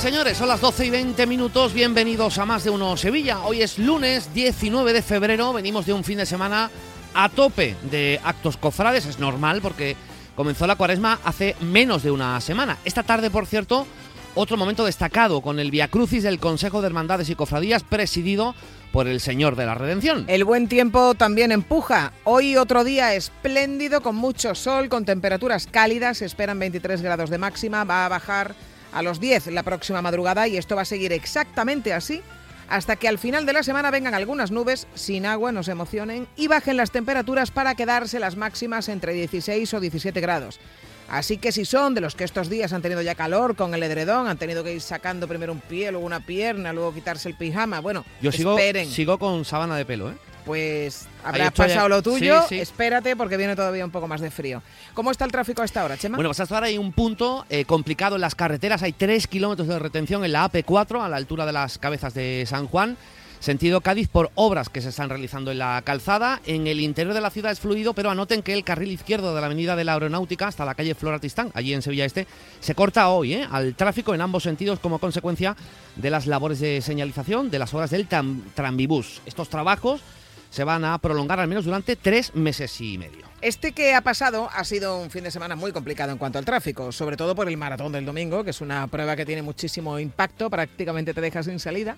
señores. Son las 12 y 20 minutos. Bienvenidos a Más de Uno Sevilla. Hoy es lunes 19 de febrero. Venimos de un fin de semana a tope de actos cofrades. Es normal porque comenzó la cuaresma hace menos de una semana. Esta tarde, por cierto, otro momento destacado con el Via Crucis del Consejo de Hermandades y Cofradías presidido por el Señor de la Redención. El buen tiempo también empuja. Hoy otro día espléndido, con mucho sol, con temperaturas cálidas, se esperan 23 grados de máxima, va a bajar a los 10 la próxima madrugada y esto va a seguir exactamente así hasta que al final de la semana vengan algunas nubes sin agua, no se emocionen, y bajen las temperaturas para quedarse las máximas entre 16 o 17 grados. Así que si son de los que estos días han tenido ya calor con el edredón, han tenido que ir sacando primero un pie, luego una pierna, luego quitarse el pijama, bueno, Yo sigo, esperen. sigo con sábana de pelo, ¿eh? Pues habrás pasado lo tuyo, Sí, sí. espérate porque viene todavía un poco más de frío. ¿Cómo está el tráfico a esta hora, Chema? Bueno, pues hasta ahora hay un punto eh, complicado en las carreteras. Hay 3 kilómetros de retención en la AP4 a la altura de las cabezas de San Juan. Sentido Cádiz por obras que se están realizando en la calzada. En el interior de la ciudad es fluido, pero anoten que el carril izquierdo de la avenida de la Aeronáutica hasta la calle Flora Tristán, allí en Sevilla Este, se corta hoy ¿eh? al tráfico en ambos sentidos como consecuencia de las labores de señalización de las obras del Trambibús. Estos trabajos se van a prolongar al menos durante tres meses y medio. Este que ha pasado ha sido un fin de semana muy complicado en cuanto al tráfico, sobre todo por el maratón del domingo, que es una prueba que tiene muchísimo impacto, prácticamente te deja sin salida.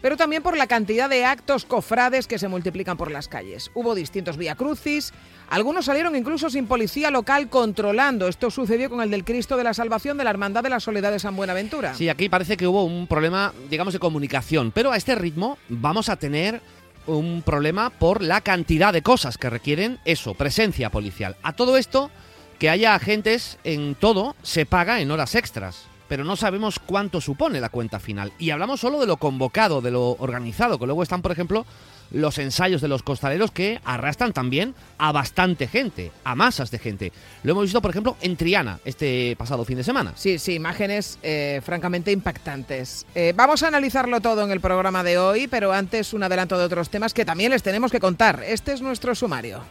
Pero también por la cantidad de actos cofrades que se multiplican por las calles. Hubo distintos vía crucis, algunos salieron incluso sin policía local controlando. Esto sucedió con el del Cristo de la Salvación de la Hermandad de la Soledad de San Buenaventura. Sí, aquí parece que hubo un problema, digamos, de comunicación, pero a este ritmo vamos a tener un problema por la cantidad de cosas que requieren eso, presencia policial. A todo esto, que haya agentes en todo se paga en horas extras, pero no sabemos cuánto supone la cuenta final. Y hablamos solo de lo convocado, de lo organizado, que luego están, por ejemplo, los ensayos de los costaleros que arrastran también a bastante gente, a masas de gente. Lo hemos visto, por ejemplo, en Triana este pasado fin de semana. Sí, sí, imágenes eh, francamente impactantes. Eh, vamos a analizarlo todo en el programa de hoy, pero antes un adelanto de otros temas que también les tenemos que contar. Este es nuestro sumario.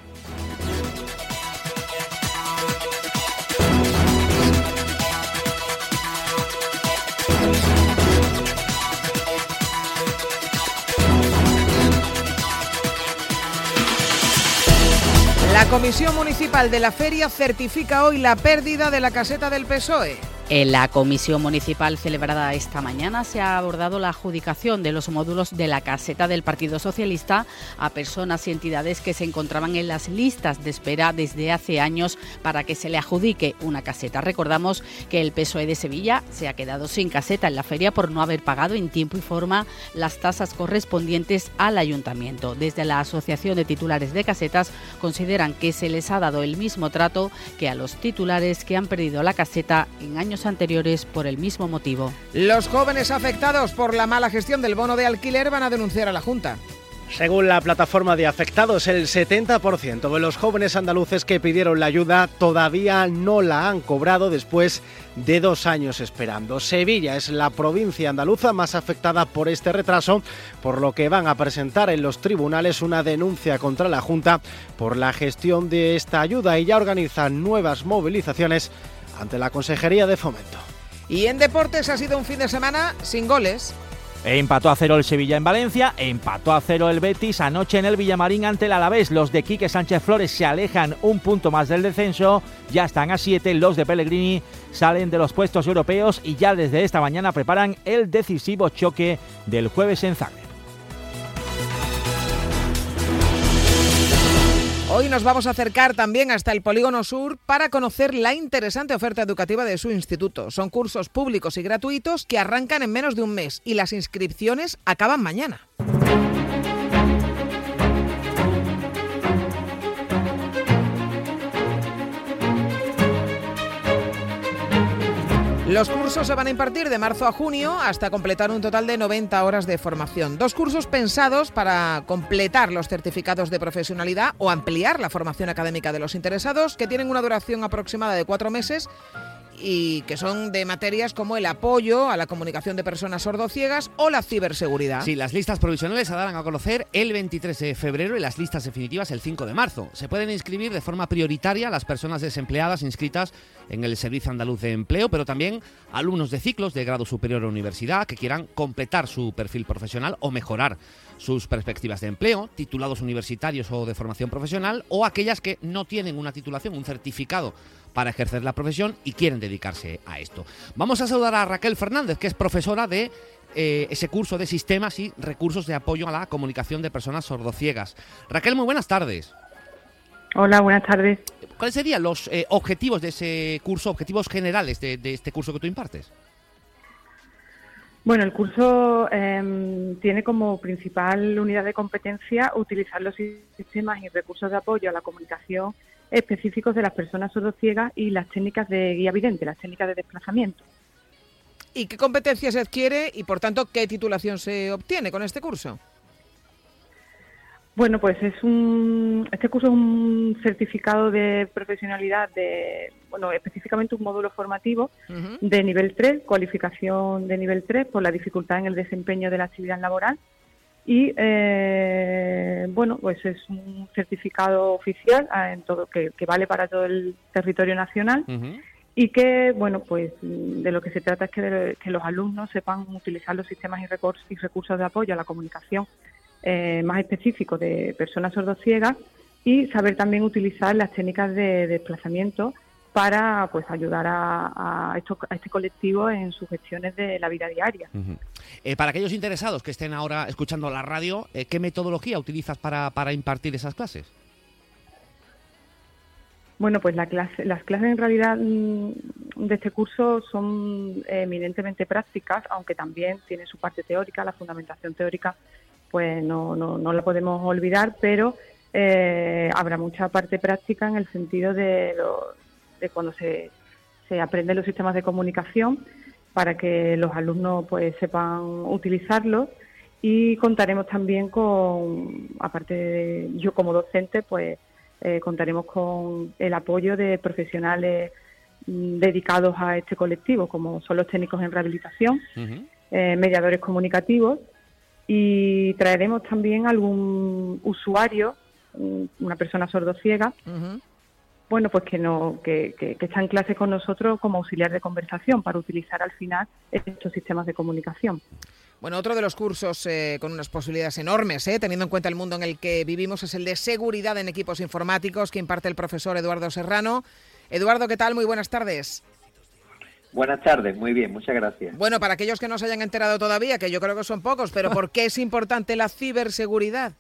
Comisión Municipal de la Feria certifica hoy la pérdida de la caseta del PSOE. En la comisión municipal celebrada esta mañana se ha abordado la adjudicación de los módulos de la caseta del Partido Socialista a personas y entidades que se encontraban en las listas de espera desde hace años para que se le adjudique una caseta. Recordamos que el PSOE de Sevilla se ha quedado sin caseta en la feria por no haber pagado en tiempo y forma las tasas correspondientes al ayuntamiento. Desde la Asociación de Titulares de Casetas consideran que se les ha dado el mismo trato que a los titulares que han perdido la caseta en años anteriores por el mismo motivo. Los jóvenes afectados por la mala gestión del bono de alquiler van a denunciar a la Junta. Según la plataforma de afectados, el 70% de los jóvenes andaluces que pidieron la ayuda todavía no la han cobrado después de dos años esperando. Sevilla es la provincia andaluza más afectada por este retraso, por lo que van a presentar en los tribunales una denuncia contra la Junta por la gestión de esta ayuda y ya organizan nuevas movilizaciones ante la Consejería de Fomento. Y en deportes ha sido un fin de semana sin goles. Empató a cero el Sevilla en Valencia, empató a cero el Betis anoche en el Villamarín ante el Alavés. Los de Quique Sánchez Flores se alejan un punto más del descenso, ya están a siete. Los de Pellegrini salen de los puestos europeos y ya desde esta mañana preparan el decisivo choque del jueves en Zagreb. Hoy nos vamos a acercar también hasta el Polígono Sur para conocer la interesante oferta educativa de su instituto. Son cursos públicos y gratuitos que arrancan en menos de un mes y las inscripciones acaban mañana. Los cursos se van a impartir de marzo a junio hasta completar un total de 90 horas de formación. Dos cursos pensados para completar los certificados de profesionalidad o ampliar la formación académica de los interesados, que tienen una duración aproximada de cuatro meses y que son de materias como el apoyo a la comunicación de personas sordociegas o la ciberseguridad. Sí, las listas provisionales se darán a conocer el 23 de febrero y las listas definitivas el 5 de marzo. Se pueden inscribir de forma prioritaria las personas desempleadas inscritas en el Servicio Andaluz de Empleo, pero también alumnos de ciclos de grado superior a universidad que quieran completar su perfil profesional o mejorar sus perspectivas de empleo, titulados universitarios o de formación profesional, o aquellas que no tienen una titulación, un certificado para ejercer la profesión y quieren dedicarse a esto. Vamos a saludar a Raquel Fernández, que es profesora de eh, ese curso de sistemas y recursos de apoyo a la comunicación de personas sordociegas. Raquel, muy buenas tardes. Hola, buenas tardes. ¿Cuáles serían los eh, objetivos de ese curso, objetivos generales de, este curso que tú impartes? Bueno, el curso em, tiene como principal unidad de competencia utilizar los sistemas y recursos de apoyo a la comunicación específicos de las personas sordociegas y las técnicas de guía vidente, las técnicas de desplazamiento. ¿Y qué competencias se adquiere y, por tanto, qué titulación se obtiene con este curso? Bueno, pues es un, este curso es un certificado de profesionalidad de, bueno, específicamente un módulo formativo de nivel 3, cualificación de nivel 3 por la dificultad en el desempeño de la actividad laboral. Y, eh, bueno, pues es un certificado oficial ah, en todo que, vale para todo el territorio nacional y que, bueno, pues de lo que se trata es que, que los alumnos sepan utilizar los sistemas y, recursos, y recursos de apoyo a la comunicación eh, más específicos de personas sordociegas y saber también utilizar las técnicas de desplazamiento para pues ayudar a, a, este colectivo en sus gestiones de la vida diaria. Eh, para aquellos interesados que estén ahora escuchando la radio, eh, ¿qué metodología utilizas para, para impartir esas clases? Bueno, pues la clase, las clases en realidad mm, de este curso son eminentemente prácticas, aunque también tiene su parte teórica, la fundamentación teórica, pues no, no, no la podemos olvidar, pero eh, habrá mucha parte práctica en el sentido de, de cuando se, se aprenden los sistemas de comunicación para que los alumnos pues sepan utilizarlos y contaremos también con, aparte de yo como docente, pues eh, contaremos con el apoyo de profesionales mm, dedicados a este colectivo, como son los técnicos en rehabilitación, eh, mediadores comunicativos, y traeremos también algún usuario, una persona sordociega, bueno, pues que, no, que, que, está en clase con nosotros como auxiliar de conversación para utilizar al final estos sistemas de comunicación. Bueno, otro de los cursos eh, con unas posibilidades enormes, eh, teniendo en cuenta el mundo en el que vivimos, es el de seguridad en equipos informáticos que imparte el profesor Eduardo Serrano. Eduardo, ¿qué tal? Muy buenas tardes. Buenas tardes, muy bien, muchas gracias. Bueno, para aquellos que no se hayan enterado todavía, que yo creo que son pocos, pero ¿por qué es importante la ciberseguridad?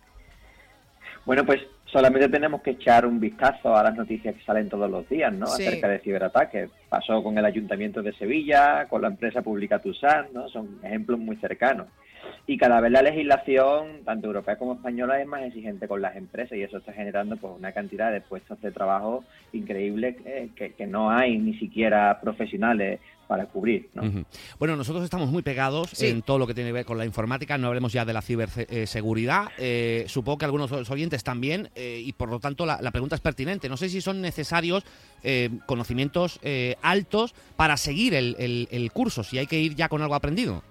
Bueno, pues solamente tenemos que echar un vistazo a las noticias que salen todos los días, ¿no? Acerca de ciberataques. Pasó con el Ayuntamiento de Sevilla, con la empresa pública Tusan, ¿no? Son ejemplos muy cercanos. Y cada vez la legislación, tanto europea como española, es más exigente con las empresas y eso está generando pues una cantidad de puestos de trabajo increíble eh, que, que no hay ni siquiera profesionales para cubrir. Bueno, nosotros estamos muy pegados en todo lo que tiene que ver con la informática, no hablemos ya de la ciberseguridad. Eh, supongo que algunos oyentes también, eh, y por lo tanto la, pregunta es pertinente. No sé si son necesarios eh, conocimientos altos para seguir el, curso, si hay que ir ya con algo aprendido.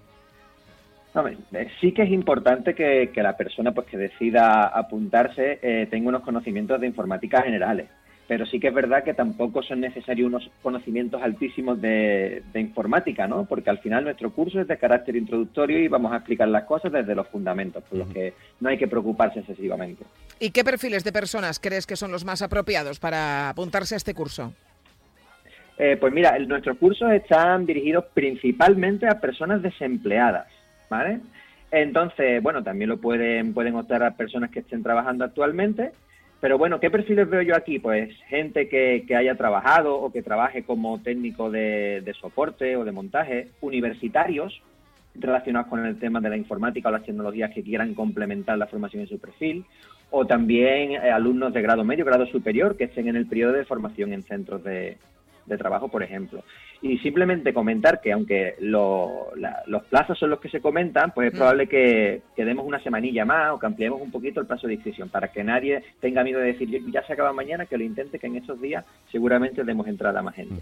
Sí que es importante que, que, la persona pues que decida apuntarse tenga unos conocimientos de informática generales pero sí que es verdad que tampoco son necesarios unos conocimientos altísimos de, informática, ¿no? Porque al final nuestro curso es de carácter introductorio y vamos a explicar las cosas desde los fundamentos, por los que no hay que preocuparse excesivamente. ¿Y qué perfiles de personas crees que son los más apropiados para apuntarse a este curso? Eh, pues mira, nuestros cursos están dirigidos principalmente a personas desempleadas, ¿vale? Entonces, bueno, también lo pueden, pueden optar a personas que estén trabajando actualmente, pero bueno, ¿qué perfiles veo yo aquí? Pues gente que, haya trabajado o que trabaje como técnico de, soporte o de montaje, universitarios relacionados con el tema de la informática o las tecnologías que quieran complementar la formación en su perfil, o también eh, alumnos de grado medio, grado superior, que estén en el periodo de formación en centros de, de trabajo, por ejemplo. Y simplemente comentar que aunque los plazos son los que se comentan, pues es mm. probable que, demos una semanilla más o que ampliemos un poquito el plazo de inscripción para que nadie tenga miedo de decir ya se acaba mañana, que lo intente, que en estos días seguramente demos entrada a más gente.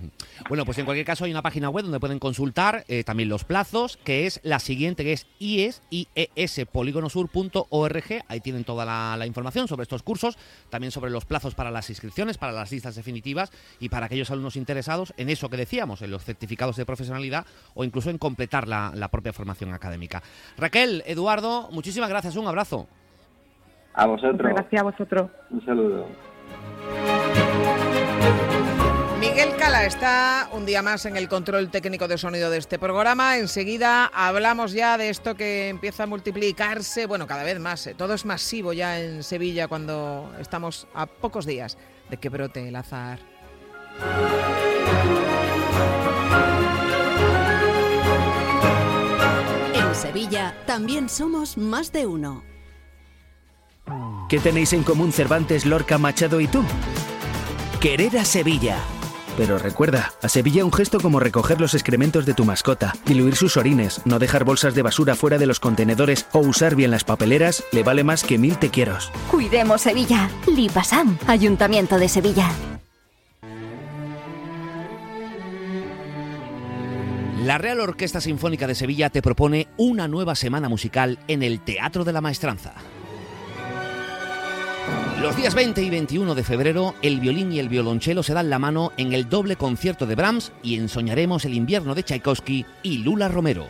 Bueno, pues en cualquier caso hay una página web donde pueden consultar eh, también los plazos, que es la siguiente, que es IES, IES, polígonosur.org. Ahí tienen toda la, la información sobre estos cursos, también sobre los plazos para las inscripciones, para las listas definitivas y para aquellos alumnos interesados interesados en eso que decíamos, en los certificados de profesionalidad o incluso en completar la, la propia formación académica. Raquel, Eduardo, muchísimas gracias, un abrazo. A vosotros. Gracias a vosotros. Un saludo. Miguel Cala está un día más en el control técnico de sonido de este programa. Enseguida hablamos ya de esto que empieza a multiplicarse, bueno, cada vez más. eh, Todo es masivo ya en Sevilla cuando estamos a pocos días de que brote el azar. En Sevilla también somos más de uno. ¿Qué tenéis en común Cervantes, Lorca, Machado y tú? Querer a Sevilla. Pero recuerda, a Sevilla un gesto como recoger los excrementos de tu mascota, diluir sus orines, no dejar bolsas de basura fuera de los contenedores o usar bien las papeleras le vale más que mil te quieros. Cuidemos Sevilla. Lipasam, Ayuntamiento de Sevilla. La Real Orquesta Sinfónica de Sevilla te propone una nueva semana musical en el Teatro de la Maestranza. Los días 20 y 21 de febrero, el violín y el violonchelo se dan la mano en el doble concierto de Brahms y ensoñaremos el invierno de Tchaikovsky y Lula Romero.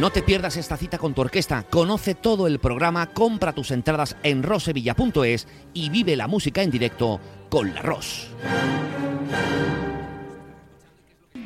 No te pierdas esta cita con tu orquesta, conoce todo el programa, compra tus entradas en rosevilla.es y vive la música en directo con la Ros.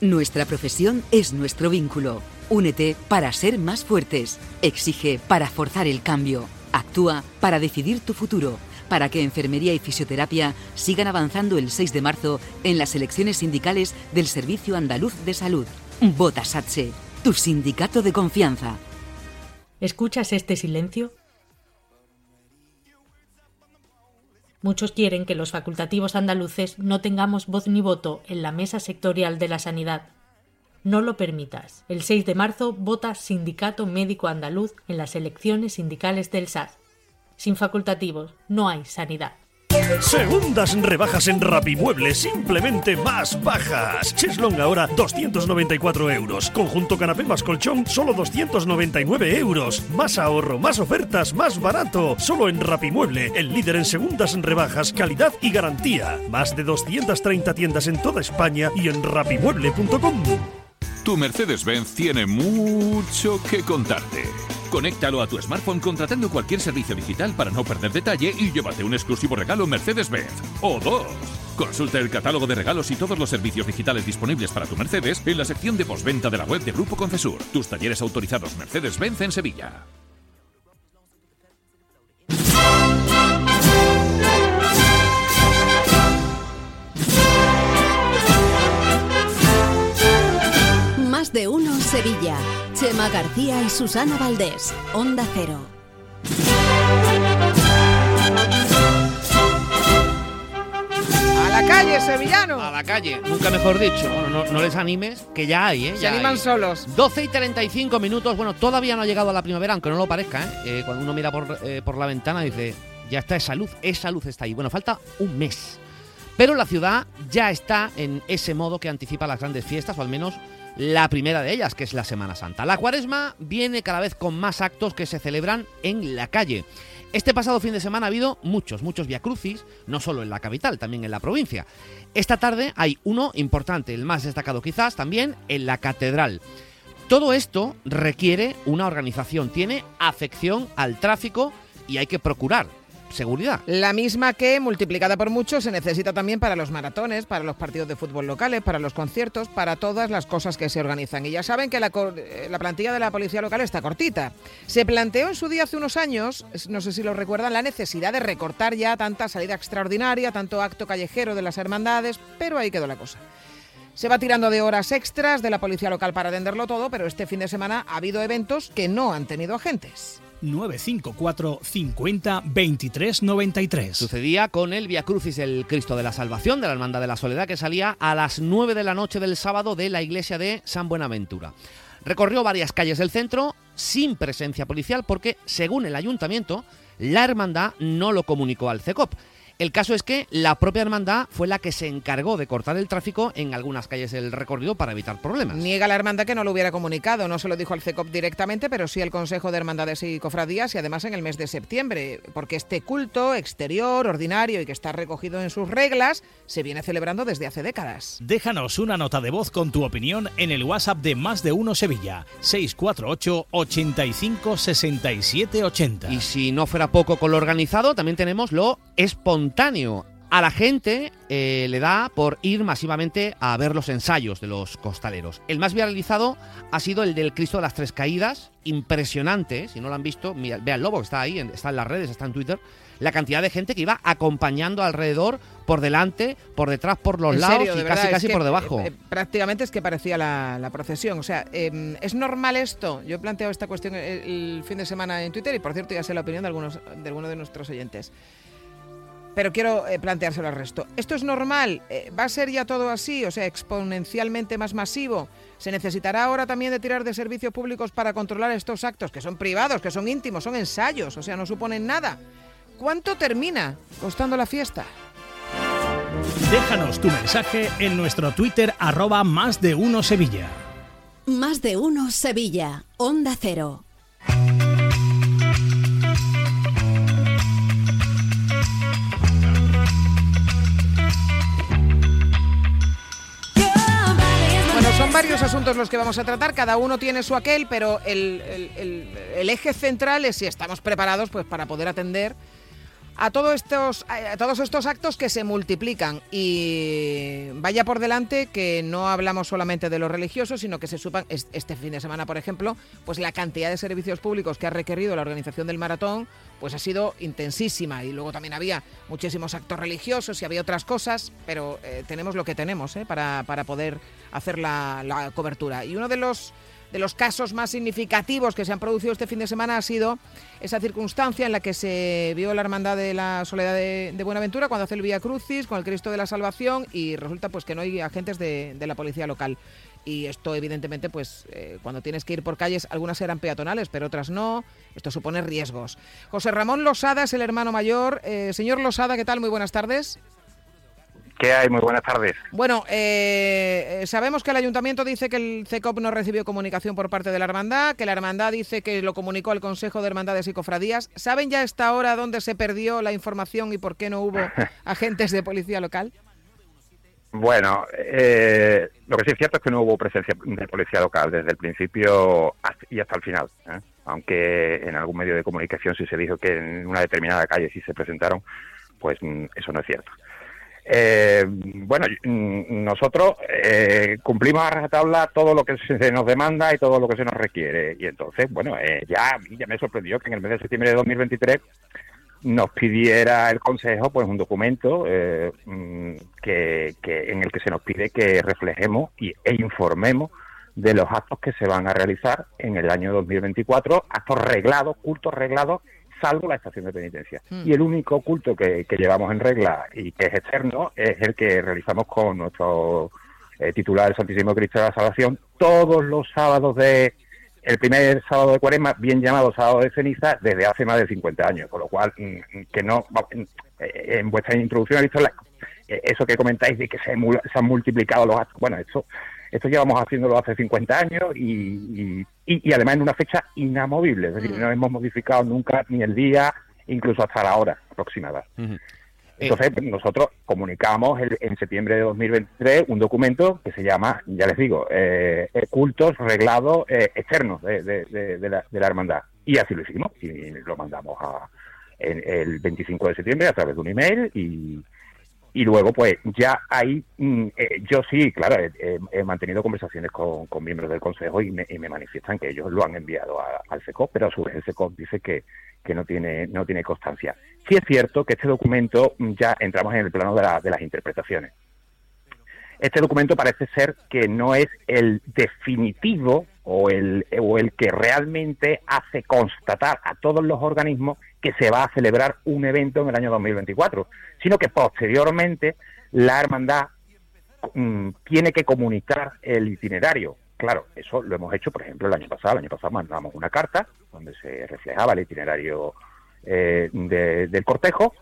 Nuestra profesión es nuestro vínculo. Únete para ser más fuertes. Exige para forzar el cambio. Actúa para decidir tu futuro. Para que enfermería y fisioterapia sigan avanzando el 6 de marzo en las elecciones sindicales del Servicio Andaluz de Salud. Vota SATSE, tu sindicato de confianza. ¿Escuchas este silencio? Muchos quieren que los facultativos andaluces no tengamos voz ni voto en la mesa sectorial de la sanidad. No lo permitas. El 6 de marzo vota Sindicato Médico Andaluz en las elecciones sindicales del SAS. Sin facultativos no hay sanidad. Segundas rebajas en Rapimueble, simplemente más bajas. Cheslong ahora 294 euros. Conjunto canapé más colchón, solo 299 euros. Más ahorro, más ofertas, más barato. Solo en Rapimueble, el líder en segundas rebajas, calidad y garantía. Más de 230 tiendas en toda España y en rapimueble.com. Tu Mercedes-Benz tiene mucho que contarte. Conéctalo a tu smartphone contratando cualquier servicio digital para no perder detalle y llévate un exclusivo regalo Mercedes-Benz. O dos. Consulta el catálogo de regalos y todos los servicios digitales disponibles para tu Mercedes en la sección de postventa de la web de Grupo Concesur. Tus talleres autorizados Mercedes-Benz en Sevilla. Más de uno Sevilla. Chema García y Susana Valdés. Onda Cero. ¡A la calle, sevillano! A la calle, nunca mejor dicho. Bueno, no, no les animes, que ya hay, ¿eh? Se Ya animan hay. solos. 12 y 35 minutos. Bueno, todavía no ha llegado a la primavera, aunque no lo parezca, ¿eh? Eh, cuando uno mira por, eh, por la ventana dice, ya está esa luz, esa luz está ahí. Bueno, falta un mes. Pero la ciudad ya está en ese modo que anticipa las grandes fiestas, o al menos la primera de ellas, que es la Semana Santa. La cuaresma viene cada vez con más actos que se celebran en la calle. Este pasado fin de semana ha habido muchos, muchos viacrucis, no solo en la capital, también en la provincia. Esta tarde hay uno importante, el más destacado quizás, también en la catedral. Todo esto requiere una organización, tiene afección al tráfico y hay que procurar seguridad. La misma que, multiplicada por mucho, se necesita también para los maratones, para los partidos de fútbol locales, para los conciertos, para todas las cosas que se organizan. Y ya saben que la, eh, la plantilla de la policía local está cortita. Se planteó en su día hace unos años, no sé si lo recuerdan, la necesidad de recortar ya tanta salida extraordinaria, tanto acto callejero de las hermandades, pero ahí quedó la cosa. Se va tirando de horas extras de la policía local para atenderlo todo, pero este fin de semana ha habido eventos que no han tenido agentes. 954 50 23 93. Sucedía con el Via Crucis, el Cristo de la Salvación de la Hermandad de la Soledad, que salía a las 9 de la noche del sábado de la iglesia de San Buenaventura. Recorrió varias calles del centro sin presencia policial porque, según el ayuntamiento, la hermandad no lo comunicó al CECOP. El caso es que la propia hermandad fue la que se encargó de cortar el tráfico en algunas calles del recorrido para evitar problemas. Niega la hermandad que no lo hubiera comunicado, no se lo dijo al CECOP directamente, pero sí al Consejo de Hermandades y Cofradías y además en el mes de septiembre, porque este culto exterior, ordinario y que está recogido en sus reglas, se viene celebrando desde hace décadas. Déjanos una nota de voz con tu opinión en el WhatsApp de Más de Uno Sevilla, 648 85 67 80. Y si no fuera poco con lo organizado, también tenemos lo espontáneo a la gente eh, le da por ir masivamente a ver los ensayos de los costaleros. El más viralizado ha sido el del Cristo de las Tres Caídas, impresionante, si no lo han visto, mira, vean Lobo, está ahí, está en las redes, está en Twitter, la cantidad de gente que iba acompañando alrededor, por delante, por detrás, por los lados y casi casi por debajo. Eh, prácticamente es que parecía la, procesión. O sea, em, ¿es normal esto? Yo he planteado esta cuestión el, fin de semana en Twitter y por cierto ya sé la opinión de algunos de algunos de nuestros oyentes pero quiero eh, planteárselo al resto. ¿Esto es normal? Eh, ¿Va a ser ya todo así? O sea, exponencialmente más masivo. ¿Se necesitará ahora también de tirar de servicios públicos para controlar estos actos, que son privados, que son íntimos, son ensayos, o sea, no suponen nada? ¿Cuánto termina costando la fiesta? Déjanos tu mensaje en nuestro Twitter arroba más de uno Sevilla. Más de uno Sevilla, Onda Cero. Varios asuntos los que vamos a tratar, cada uno tiene su aquel, pero el, eje central es si estamos preparados pues, para poder atender a, todos estos, todos estos actos que se multiplican. Y vaya por delante que no hablamos solamente de los religiosos, sino que se supan, este fin de semana, por ejemplo, pues la cantidad de servicios públicos que ha requerido la organización del maratón, pues ha sido intensísima. Y luego también había muchísimos actos religiosos y había otras cosas, pero eh, tenemos lo que tenemos ¿eh? para, para poder hacer la, la cobertura. Y uno de los de los casos más significativos que se han producido este fin de semana ha sido esa circunstancia en la que se vio la Hermandad de la Soledad de, Buenaventura cuando hace el Vía Crucis con el Cristo de la Salvación y resulta pues que no hay agentes de, la policía local. Y esto evidentemente pues eh, cuando tienes que ir por calles, algunas eran peatonales pero otras no, esto supone riesgos. José Ramón Losada es el hermano mayor. Eh, señor Losada, ¿qué tal? Muy buenas tardes. ¿Qué hay? Muy buenas tardes. Bueno, eh, sabemos que el ayuntamiento dice que el CECOP no recibió comunicación por parte de la hermandad, que la hermandad dice que lo comunicó al Consejo de Hermandades y Cofradías. ¿Saben ya a esta hora dónde se perdió la información y por qué no hubo agentes de policía local? Bueno, eh, lo que sí es cierto es que no hubo presencia de policía local desde el principio y hasta el final. ¿eh? Aunque en algún medio de comunicación sí se dijo que en una determinada calle sí se presentaron, pues mm, eso no es cierto. Eh, bueno, nosotros eh, cumplimos a rajatabla todo lo que se nos demanda y todo lo que se nos requiere. Y entonces, bueno, eh, ya, ya me sorprendió que en el mes de septiembre de 2023 nos pidiera el Consejo pues un documento eh, mm, que, que, en el que se nos pide que reflejemos y, e informemos de los actos que se van a realizar en el año 2024, actos reglados, cultos reglados salvo la estación de penitencia. Hmm. Y el único culto que, llevamos en regla y que es externo es el que realizamos con nuestro eh, titular, el Santísimo Cristo de la Salvación, todos los sábados de el primer sábado de cuaresma, bien llamado sábado de ceniza, desde hace más de 50 años, con lo cual, mm, que no, eh, en vuestra introducción ha visto eh, eso que comentáis de que se, se han multiplicado los actos, bueno, eso esto llevamos haciéndolo hace 50 años y, y, además en una fecha inamovible, es decir, mm. no hemos modificado nunca ni el día, incluso hasta la hora aproximada. Entonces, eh, nosotros comunicamos en septiembre de 2023 un documento que se llama, ya les digo, eh, cultos reglados eh, externos de, de, la, hermandad. Y así lo hicimos y lo mandamos a, en el 25 de septiembre a través de un email y, y luego pues ya ahí mm, eh, yo sí, claro, he, mantenido conversaciones con, con, miembros del Consejo y me, y me, manifiestan que ellos lo han enviado a, al SECOP, pero a su vez el SECOP dice que, que no tiene no tiene constancia. Sí es cierto que este documento mm, ya entramos en el plano de, la, de las interpretaciones. Este documento parece ser que no es el definitivo o el, o el que realmente hace constatar a todos los organismos que se va a celebrar un evento en el año 2024, sino que posteriormente la hermandad mmm, tiene que comunicar el itinerario. Claro, eso lo hemos hecho, por ejemplo, el año pasado. El año pasado mandamos una carta donde se reflejaba el itinerario eh, de, del cortejo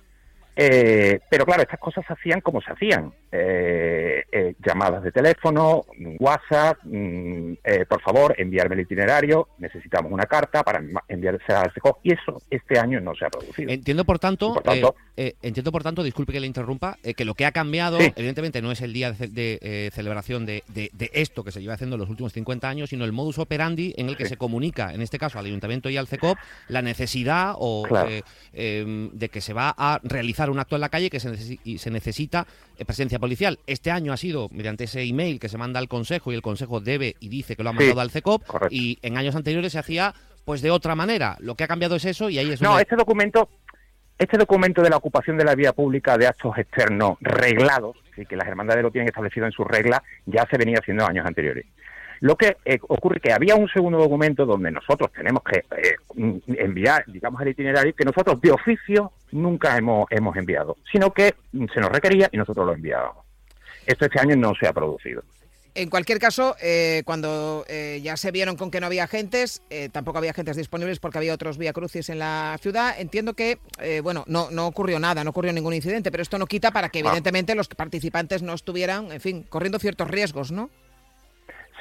eh, pero claro, estas cosas se hacían como se hacían. Eh, eh, llamadas de teléfono, WhatsApp, mm, eh, por favor, enviarme el itinerario, necesitamos una carta para enviarse al SECO, y eso este año no se ha producido. Entiendo, por tanto, por tanto eh, entiendo, por tanto, disculpe que le interrumpa, que lo que ha cambiado, sí. evidentemente, no es el día de, de celebración de, de, de, esto que se lleva haciendo en los últimos 50 años, sino el modus operandi en el que sí. se comunica, en este caso al Ayuntamiento y al CECOP, la necesidad o claro. de que se va a realizar un acto en la calle que se, neces y se necesita eh, presencia policial. Este año ha sido mediante ese email que se manda al Consejo y el Consejo debe y dice que lo ha mandado sí, al CECOP correcto. y en años anteriores se hacía pues de otra manera. Lo que ha cambiado es eso y ahí es No, este documento este documento de la ocupación de la vía pública de actos externos reglados, sí, que las hermandades lo tienen establecido en sus reglas, ya se venía haciendo años anteriores. Lo que eh, ocurre que había un segundo documento donde nosotros tenemos que eh, enviar, digamos, el itinerario que nosotros de oficio nunca hemos, hemos enviado, sino que se nos requería y nosotros lo enviábamos. Esto este año no se ha producido. En cualquier caso, eh, cuando eh, ya se vieron con que no había agentes, eh, tampoco había agentes disponibles porque había otros vía crucis en la ciudad, entiendo que, bueno, no, no ocurrió nada, no ocurrió ningún incidente, pero esto no quita para que evidentemente los participantes no estuvieran, en fin, corriendo ciertos riesgos, ¿no?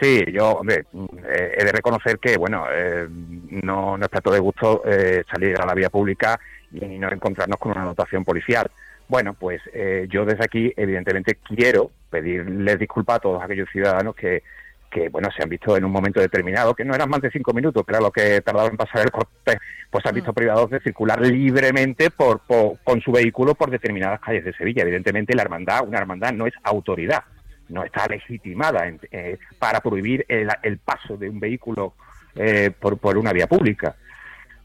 Sí, yo hombre, eh, he de reconocer que bueno eh, no, no es plato de gusto eh, salir a la vía pública y no encontrarnos con una anotación policial. Bueno, pues eh, yo desde aquí evidentemente quiero pedirles disculpas a todos aquellos ciudadanos que, que bueno se han visto en un momento determinado, que no eran más de cinco minutos, que era lo que tardaba en pasar el corte, pues se han visto privados de circular libremente por, por, con su vehículo por determinadas calles de Sevilla. Evidentemente la hermandad, una hermandad no es autoridad no está legitimada en, eh, para prohibir el, el, paso de un vehículo eh, por, por, una vía pública.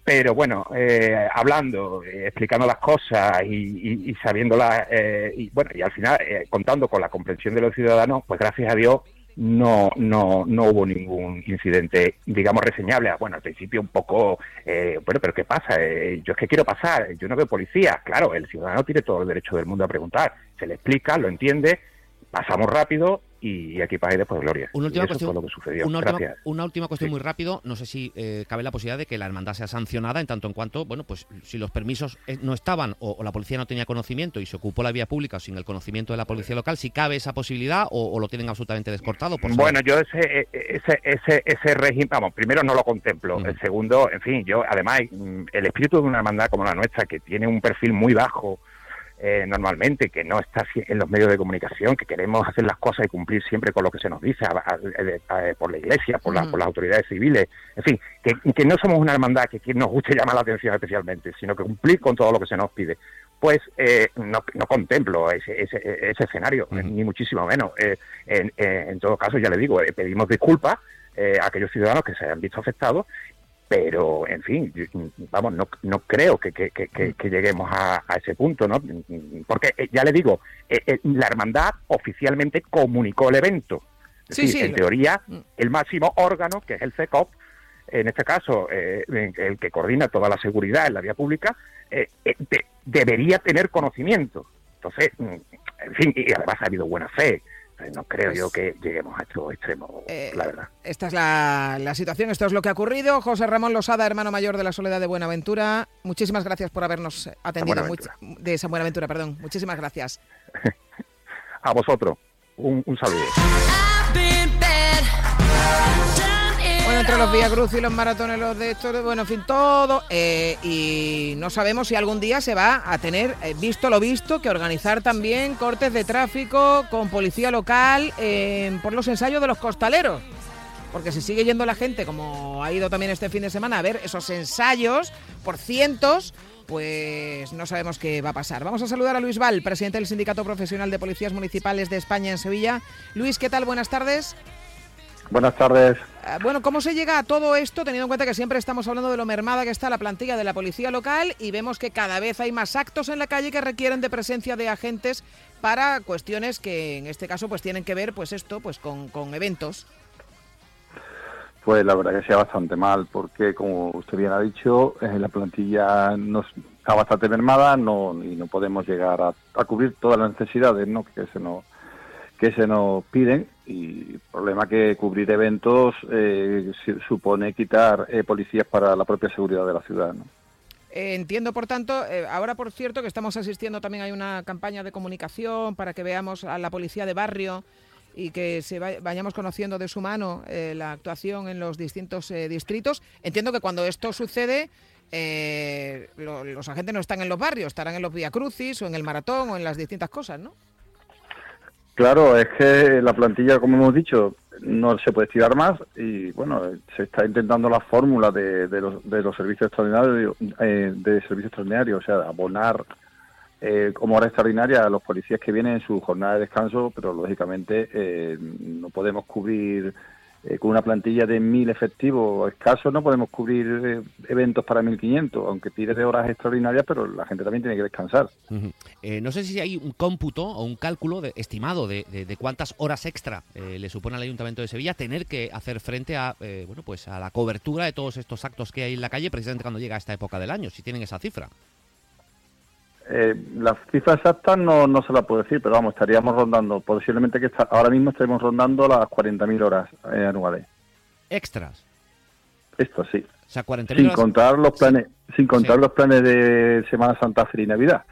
Pero bueno, eh, hablando, explicando las cosas y, y, y sabiéndolas, y bueno, y al final contando con la comprensión de los ciudadanos, pues gracias a Dios no, no, no hubo ningún incidente, digamos, reseñable. Bueno, al principio un poco, eh, bueno, pero ¿qué pasa? Eh, yo es que quiero pasar, yo no veo policía. Claro, el ciudadano tiene todo el derecho del mundo a preguntar. Se le explica, lo entiende, pasamos rápido y aquí para después gloria. Una última, cuestión, lo que sucedió. Una, última, una última cuestión sí. muy rápido. No sé si eh, cabe la posibilidad de que la hermandad sea sancionada en tanto en cuanto, bueno, pues si los permisos eh, no estaban o, o, la policía no tenía conocimiento y se ocupó la vía pública sin el conocimiento de la policía local, si cabe esa posibilidad o, o lo tienen absolutamente descortado. Por bueno, yo ese, ese, ese, ese régimen, vamos, primero no lo contemplo. Uh -huh. El segundo, en fin, yo además, mm, el espíritu de una hermandad como la nuestra, que tiene un perfil muy bajo, eh, normalmente, que no está en los medios de comunicación, que queremos hacer las cosas y cumplir siempre con lo que se nos dice a, a, a, por la Iglesia, por, la, mm. por, las autoridades civiles, en fin, que, que, no somos una hermandad que, que nos guste llamar la atención especialmente, sino que cumplir con todo lo que se nos pide. Pues eh, no, no, contemplo ese, ese, ese escenario, mm. ni muchísimo menos. Eh, en, en, todo caso, ya le digo, eh, pedimos disculpas eh, a aquellos ciudadanos que se hayan visto afectados pero en fin, vamos, no, no creo que, que, que, que lleguemos a, a, ese punto, ¿no? Porque eh, ya le digo, eh, eh, la hermandad oficialmente comunicó el evento. Es sí, decir, sí. En teoría, el máximo órgano, que es el CECOP, en este caso, eh, el que coordina toda la seguridad en la vía pública, de, debería tener conocimiento. Entonces, mm, en fin, y además ha habido buena fe no creo pues, yo que lleguemos a estos extremos, eh, la verdad. Esta es la, la, situación, esto es lo que ha ocurrido. José Ramón Losada, hermano mayor de la Soledad de Buenaventura, muchísimas gracias por habernos atendido. de San Buenaventura, perdón. Muchísimas gracias. a vosotros, un, un saludo. Bueno, entre los Vía Cruz y los maratones, los de estos, bueno, en fin, todo. Eh, y no sabemos si algún día se va a tener, eh, visto lo visto, que organizar también cortes de tráfico con policía local eh, por los ensayos de los costaleros. porque si sigue yendo la gente, como ha ido también este fin de semana, a ver esos ensayos por cientos, pues no sabemos qué va a pasar. Vamos a saludar a Luis Val, presidente del Sindicato Profesional de Policías Municipales de España en Sevilla. Luis, ¿qué tal? Buenas tardes. Buenas tardes. Ah, Bueno, ¿cómo se llega a todo esto, teniendo en cuenta que siempre estamos hablando de lo mermada que está la plantilla de la policía local y vemos que cada vez hay más actos en la calle que requieren de presencia de agentes para cuestiones que en este caso pues tienen que ver pues esto pues con, con eventos? Pues la verdad que sea bastante mal, porque como usted bien ha dicho, eh, la plantilla nos está bastante mermada no, y no podemos llegar a, a cubrir todas las necesidades ¿no? que se nos que se nos piden y el problema que cubrir eventos eh, supone quitar eh, policías para la propia seguridad de la ciudad. ¿no? Eh, entiendo, por tanto, eh, ahora por cierto que estamos asistiendo también hay una campaña de comunicación para que veamos a la policía de barrio y que se vay- vayamos conociendo de su mano eh, la actuación en los distintos distritos. Entiendo que cuando esto sucede, lo- los agentes no están en los barrios, estarán en los Via Crucis o en el maratón o en las distintas cosas, ¿no? Claro, es que la plantilla, como hemos dicho, no se puede estirar más y bueno, se está intentando la fórmula de, de los, de los servicios extraordinarios, eh, de servicio extraordinario, o sea, abonar eh, como hora extraordinaria a los policías que vienen en su jornada de descanso, pero lógicamente eh, no podemos cubrir eh, con una plantilla de mil efectivos escasos, no podemos cubrir eh, eventos para 1500, aunque tires de horas extraordinarias, pero la gente también tiene que descansar. Eh, no sé si hay un cómputo o un cálculo de- estimado de, de- de cuántas horas extra eh, le supone al Ayuntamiento de Sevilla tener que hacer frente a bueno pues a la cobertura de todos estos actos que hay en la calle precisamente cuando llega esta época del año, si tienen esa cifra. Eh, la cifra exacta no, no se la puedo decir, pero vamos, estaríamos rondando, posiblemente que está, ahora mismo estaremos rondando las 40.000 horas eh, anuales. Extras. Esto sí. O sea, 40.000 Sin horas. contar los planes, sin contar los planes de Semana Santa, Feria y Navidad.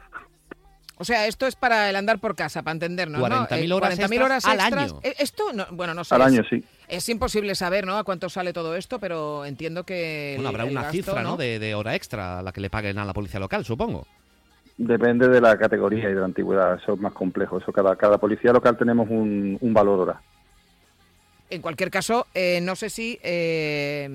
O sea, esto es para el andar por casa, para entendernos, ¿no? 40.000 horas 40.000 extras horas al extras. año. Eh, Esto, no, bueno, no sé. Al es- año, sí. Es imposible saber, ¿no? A cuánto sale todo esto, pero entiendo que. el- Bueno, habrá el una gasto, cifra, ¿no? De, de hora extra a la que le paguen a la policía local, supongo. Depende de la categoría y de la antigüedad, eso es más complejo. Eso cada, cada policía local tenemos un, un valor hora. En cualquier caso, eh, no sé si eh,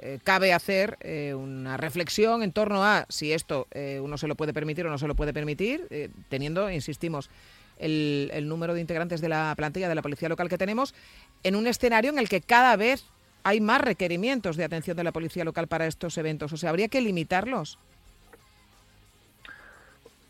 eh, cabe hacer eh, una reflexión en torno a si esto uno se lo puede permitir o no se lo puede permitir, teniendo, insistimos, el, el número de integrantes de la plantilla de la policía local que tenemos, en un escenario en el que cada vez hay más requerimientos de atención de la policía local para estos eventos. O sea, habría que limitarlos.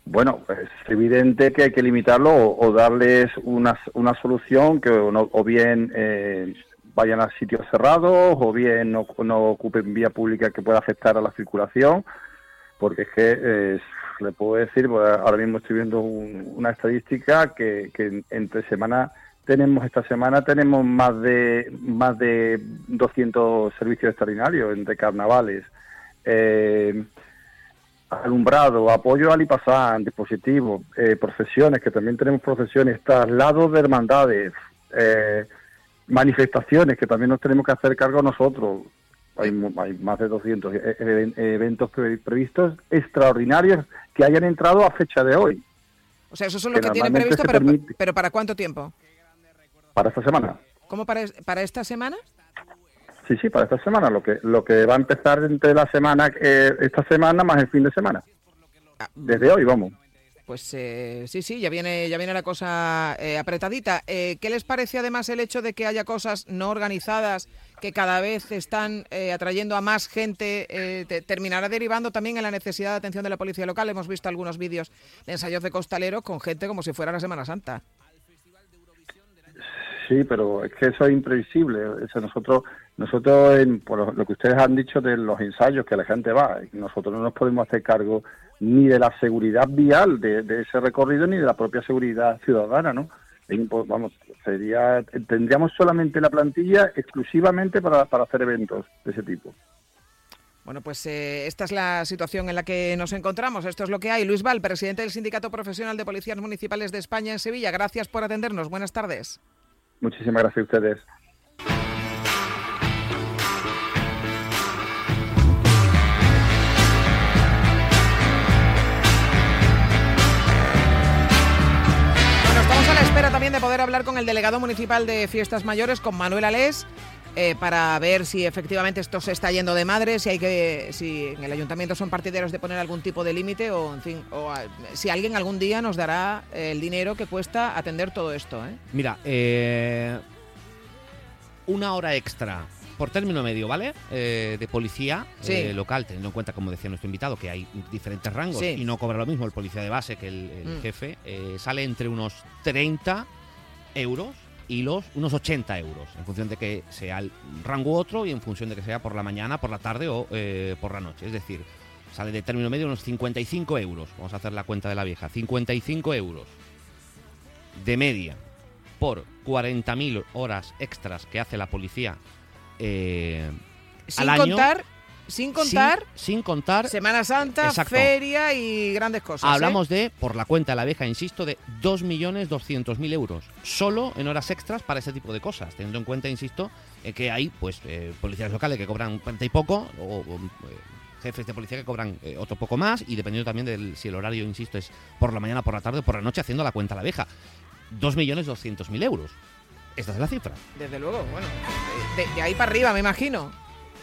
Bueno, es evidente que hay que limitarlo o, o darles una, una solución que o, bien eh, vayan a sitios cerrados o bien no, no ocupen vía pública que pueda afectar a la circulación, porque es que eh, le puedo decir, pues, ahora mismo estoy viendo un- una estadística que, que entre semana tenemos esta semana tenemos más de más de 200 servicios extraordinarios entre carnavales. Eh, alumbrado, apoyo al IPASAN, dispositivos, eh, procesiones, que también tenemos procesiones, traslados de hermandades, eh, manifestaciones, que también nos tenemos que hacer cargo nosotros. Hay, hay más de 200 e- e- eventos pre- previstos extraordinarios que hayan entrado a fecha de hoy, O sea, eso es lo que, Que tienen previsto, pero, pero ¿para cuánto tiempo? para esta semana. ¿Cómo para, para esta semana? Sí, sí, para esta semana. Lo que lo que va a empezar entre la semana, eh, esta semana más el fin de semana. Desde hoy, vamos. Pues eh, sí, sí, ya viene, ya viene la cosa eh, apretadita. Eh, ¿Qué les parece además el hecho de que haya cosas no organizadas que cada vez están eh, atrayendo a más gente? eh, te- terminará derivando también en la necesidad de atención de la policía local. Hemos visto algunos vídeos de ensayos de costaleros con gente como si fuera la Semana Santa. Sí, pero es que eso es imprevisible. O sea, nosotros, nosotros en- por lo- que ustedes han dicho de los ensayos que la gente va, nosotros no nos podemos hacer cargo ni de la seguridad vial de, de ese recorrido ni de la propia seguridad ciudadana, ¿no? Vamos, sería, tendríamos solamente la plantilla exclusivamente para, para hacer eventos de ese tipo. Bueno, pues eh, esta es la situación en la que nos encontramos. Esto es lo que hay. Luis Val, presidente del Sindicato Profesional de Policías Municipales de España en Sevilla. Gracias por atendernos. Buenas tardes. Muchísimas gracias a ustedes. También de poder hablar con el delegado municipal de Fiestas Mayores, con Manuel Alés, eh, para ver si efectivamente esto se está yendo de madre, si hay que, si en el ayuntamiento son partidarios de poner algún tipo de límite o, en fin, o a- si alguien algún día nos dará el dinero que cuesta atender todo esto. ¿eh? Mira, eh, una hora extra por término medio, ¿vale? Eh, de policía Sí. eh, local, teniendo en cuenta, como decía nuestro invitado, que hay diferentes rangos Sí. y no cobra lo mismo el policía de base que el, el Mm. jefe, eh, sale entre unos 30 euros y los unos 80 euros, en función de que sea el rango otro y en función de que sea por la mañana, por la tarde o por la noche. Es decir, sale de término medio unos 55 euros. Vamos a hacer la cuenta de la vieja. 55 euros de media por 40.000 horas extras que hace la policía eh, Sin al año. contar, sin contar Sin, sin contar. Semana Santa, Exacto. feria y grandes cosas. ¿eh? Hablamos de, por la cuenta de la vieja, insisto, de 2.200.000 euros. Solo en horas extras para ese tipo de cosas. Teniendo en cuenta, insisto, eh, que hay pues policías locales que cobran 40 y poco, o, o, jefes de policía que cobran eh, otro poco más, y dependiendo también de si el horario, insisto, es por la mañana, por la tarde o por la noche, haciendo la cuenta a la vieja. 2.200.000 euros. Esta es la cifra. Desde luego, bueno, de, ahí para arriba, me imagino.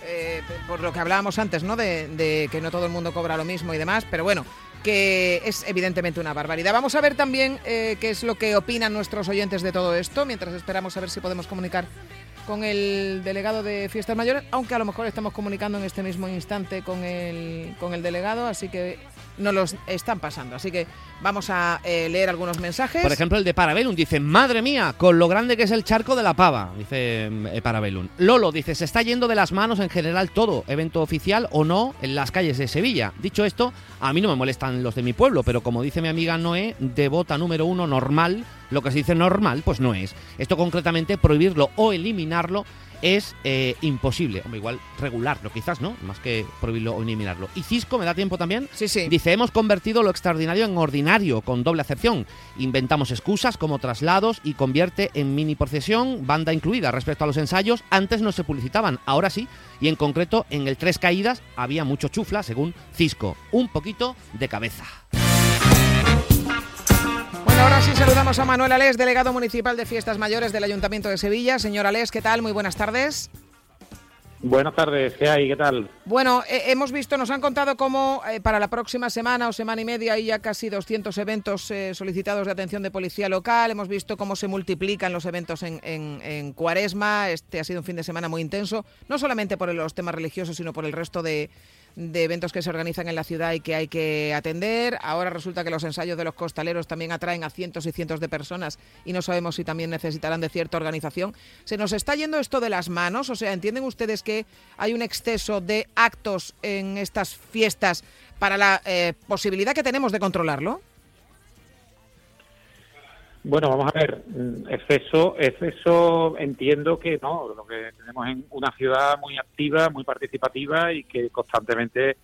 Eh, por lo que hablábamos antes, ¿no? De, de que no todo el mundo cobra lo mismo y demás, pero bueno, que es evidentemente una barbaridad. Vamos a ver también eh, qué es lo que opinan nuestros oyentes de todo esto, mientras esperamos a ver si podemos comunicar con el delegado de Fiestas Mayores, aunque a lo mejor estamos comunicando en este mismo instante con el, con el delegado, así que nos los están pasando. Así que vamos a eh, leer algunos mensajes. Por ejemplo, el de Parabellum dice, madre mía, con lo grande que es el charco de la pava, dice eh, Parabellum. Lolo dice, se está yendo de las manos en general todo, evento oficial o no, en las calles de Sevilla. Dicho esto, a mí no me molestan los de mi pueblo, pero como dice mi amiga Noé, devota número uno, normal, lo que se dice normal, pues no es. Esto concretamente, prohibirlo o eliminarlo es eh, imposible. Hombre, igual regularlo, quizás, ¿no? Más que prohibirlo o eliminarlo. Y Cisco, ¿me da tiempo también? Sí, sí. Dice, hemos convertido lo extraordinario en ordinario, con doble acepción. Inventamos excusas como traslados y convierte en mini procesión, banda incluida. Respecto a los ensayos, antes no se publicitaban, ahora sí. Y en concreto, en el Tres Caídas había mucho chufla, según Cisco. Un poquito de cabeza. Bueno, ahora sí saludamos a Manuel Alés, delegado municipal de Fiestas Mayores del Ayuntamiento de Sevilla. Señor Alés, ¿qué tal? Muy buenas tardes. Buenas tardes, ¿qué hay? ¿Qué tal? Bueno, eh, hemos visto, nos han contado cómo eh, para la próxima semana o semana y media hay ya casi 200 eventos eh, solicitados de atención de policía local. Hemos visto cómo se multiplican los eventos en, en- en Cuaresma. Este ha sido un fin de semana muy intenso, no solamente por los temas religiosos, sino por el resto de, de eventos que se organizan en la ciudad y que hay que atender. Ahora resulta que los ensayos de los costaleros también atraen a cientos y cientos de personas y no sabemos si también necesitarán de cierta organización. ¿Se nos está yendo esto de las manos? O sea, ¿entienden ustedes que hay un exceso de actos en estas fiestas para la eh, posibilidad que tenemos de controlarlo? Bueno, vamos a ver, mm, exceso, exceso entiendo que no, lo que tenemos en una ciudad muy activa, muy participativa y que constantemente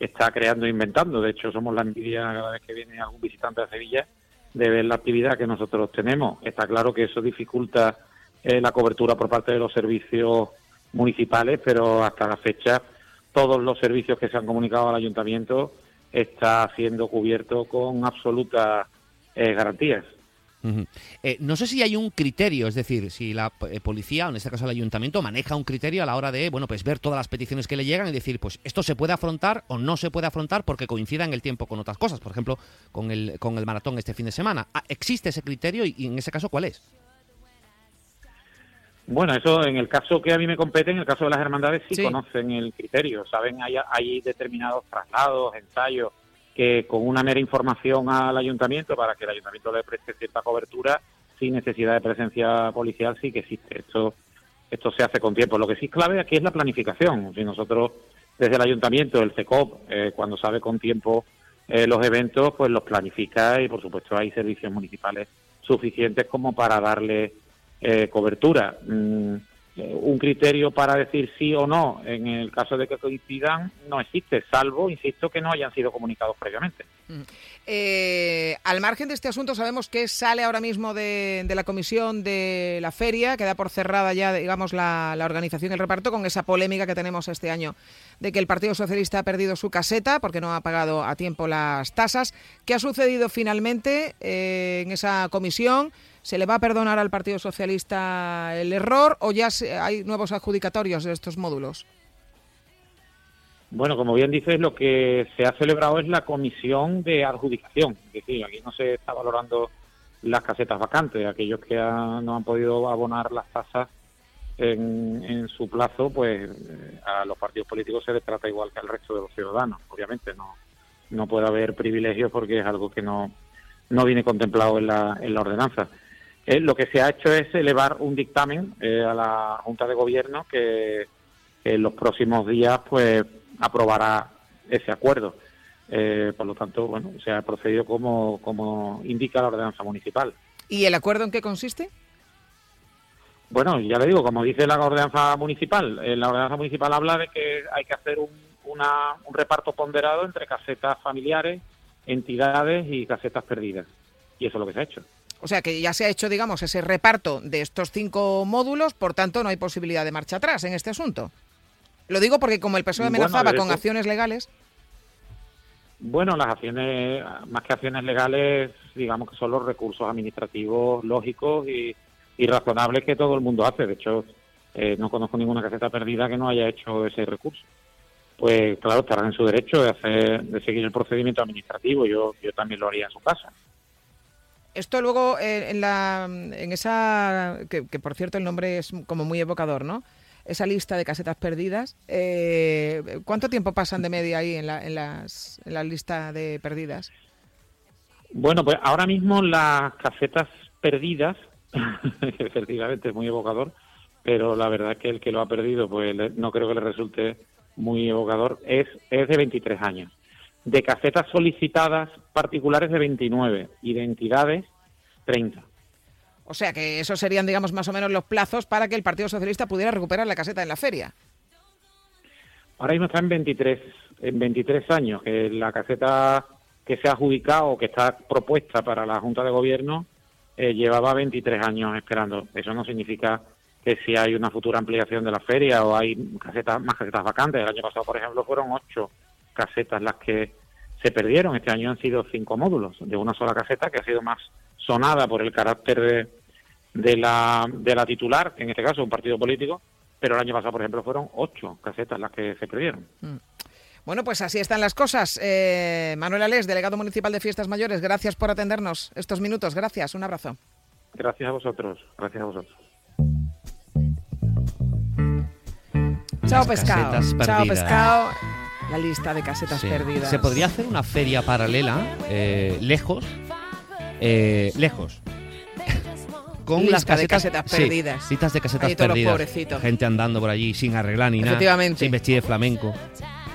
está creando e inventando. De hecho, somos la envidia cada vez que viene algún visitante a Sevilla de ver la actividad que nosotros tenemos. Está claro que eso dificulta eh, la cobertura por parte de los servicios municipales, pero hasta la fecha todos los servicios que se han comunicado al ayuntamiento está siendo cubierto con absolutas eh, garantías. Eh, no sé si hay un criterio, es decir, si la eh, policía, o en este caso el ayuntamiento, maneja un criterio a la hora de, bueno, pues ver todas las peticiones que le llegan y decir, pues esto se puede afrontar o no se puede afrontar porque coincida en el tiempo con otras cosas, por ejemplo, con el, con el maratón este fin de semana. Ah, ¿Existe ese criterio y, y en ese caso cuál es? Bueno, eso en el caso que a mí me compete, en el caso de las hermandades, sí, Sí. conocen el criterio, saben, hay, hay determinados traslados, ensayos, que con una mera información al ayuntamiento para que el ayuntamiento le preste cierta cobertura, sin necesidad de presencia policial, sí que existe. Esto, esto se hace con tiempo. Lo que sí es clave aquí es la planificación. Si nosotros, desde el ayuntamiento, el CECOP, eh, cuando sabe con tiempo eh, los eventos, pues los planifica y, por supuesto, hay servicios municipales suficientes como para darle eh, cobertura. Mm, un criterio para decir sí o no en el caso de que coincidan no existe, salvo, insisto, que no hayan sido comunicados previamente. Eh, al margen de este asunto, sabemos que sale ahora mismo de, la comisión de la feria, queda por cerrada ya, digamos, la, la organización y el reparto con esa polémica que tenemos este año de que el Partido Socialista ha perdido su caseta porque no ha pagado a tiempo las tasas. ¿Qué ha sucedido finalmente eh, en esa comisión? ¿Se le va a perdonar al Partido Socialista el error o ya se- hay nuevos adjudicatorios de estos módulos? Bueno, como bien dices, lo que se ha celebrado es la comisión de adjudicación. Es decir, aquí no se está valorando las casetas vacantes. Aquellos que ha- no han podido abonar las tasas en, en su plazo, pues eh, a los partidos políticos se les trata igual que al resto de los ciudadanos. Obviamente no, no puede haber privilegios porque es algo que no, no viene contemplado en la, en la ordenanza. Eh, lo que se ha hecho es elevar un dictamen eh, a la Junta de Gobierno que en los próximos días pues aprobará ese acuerdo. Eh, por lo tanto, bueno, se ha procedido como, como indica la ordenanza municipal. ¿Y el acuerdo en qué consiste? Bueno, ya le digo, como dice la ordenanza municipal, eh, la ordenanza municipal habla de que hay que hacer un, una- un reparto ponderado entre casetas familiares, entidades y casetas perdidas. Y eso es lo que se ha hecho. O sea, que ya se ha hecho, digamos, ese reparto de estos cinco módulos, por tanto, no hay posibilidad de marcha atrás en este asunto. Lo digo porque como el PSOE Bueno, amenazaba con hecho- acciones legales, Bueno, las acciones, más que acciones legales, digamos que son los recursos administrativos lógicos y, y razonables que todo el mundo hace. De hecho, eh, no conozco ninguna caseta perdida que no haya hecho ese recurso. Pues claro, estarán en su derecho de, hacer, de seguir el procedimiento administrativo. Yo, yo también lo haría en su casa. Esto luego eh, en la en esa que, por cierto el nombre es como muy evocador, ¿no? Esa lista de casetas perdidas, eh, ¿cuánto tiempo pasan de media ahí en la, en, las, en la lista de perdidas? Bueno, pues ahora mismo las casetas perdidas, efectivamente es muy evocador, pero la verdad que el que lo ha perdido, pues no creo que le resulte muy evocador, es, es de 23 años. De casetas solicitadas particulares de 29 y de entidades 30. O sea que esos serían, digamos, más o menos los plazos para que el Partido Socialista pudiera recuperar la caseta en la feria. Ahora mismo está en 23, en 23 años, que la caseta que se ha adjudicado que está propuesta para la Junta de Gobierno eh, llevaba 23 años esperando. Eso no significa que si hay una futura ampliación de la feria o hay casetas más casetas vacantes. El año pasado, por ejemplo, fueron ocho casetas las que se perdieron. Este año han sido cinco módulos de una sola caseta que ha sido más sonada por el carácter de, de la, de la titular, en este caso un partido político, pero el año pasado, por ejemplo, fueron ocho casetas las que se perdieron. Bueno, pues así están las cosas. Eh, Manuel Alés, delegado municipal de Fiestas Mayores, gracias por atendernos estos minutos. Gracias, un abrazo. Gracias a vosotros, gracias a vosotros. Chao pescado. Chao pescado. La lista de casetas Sí. perdidas. Se podría hacer una feria paralela, eh, lejos, eh, lejos. Con Lista las de casetas, casetas sí, perdidas. listas de casetas Ahí todos los perdidas. pobrecitos. Gente andando por allí sin arreglar ni nada. Sin vestir de flamenco.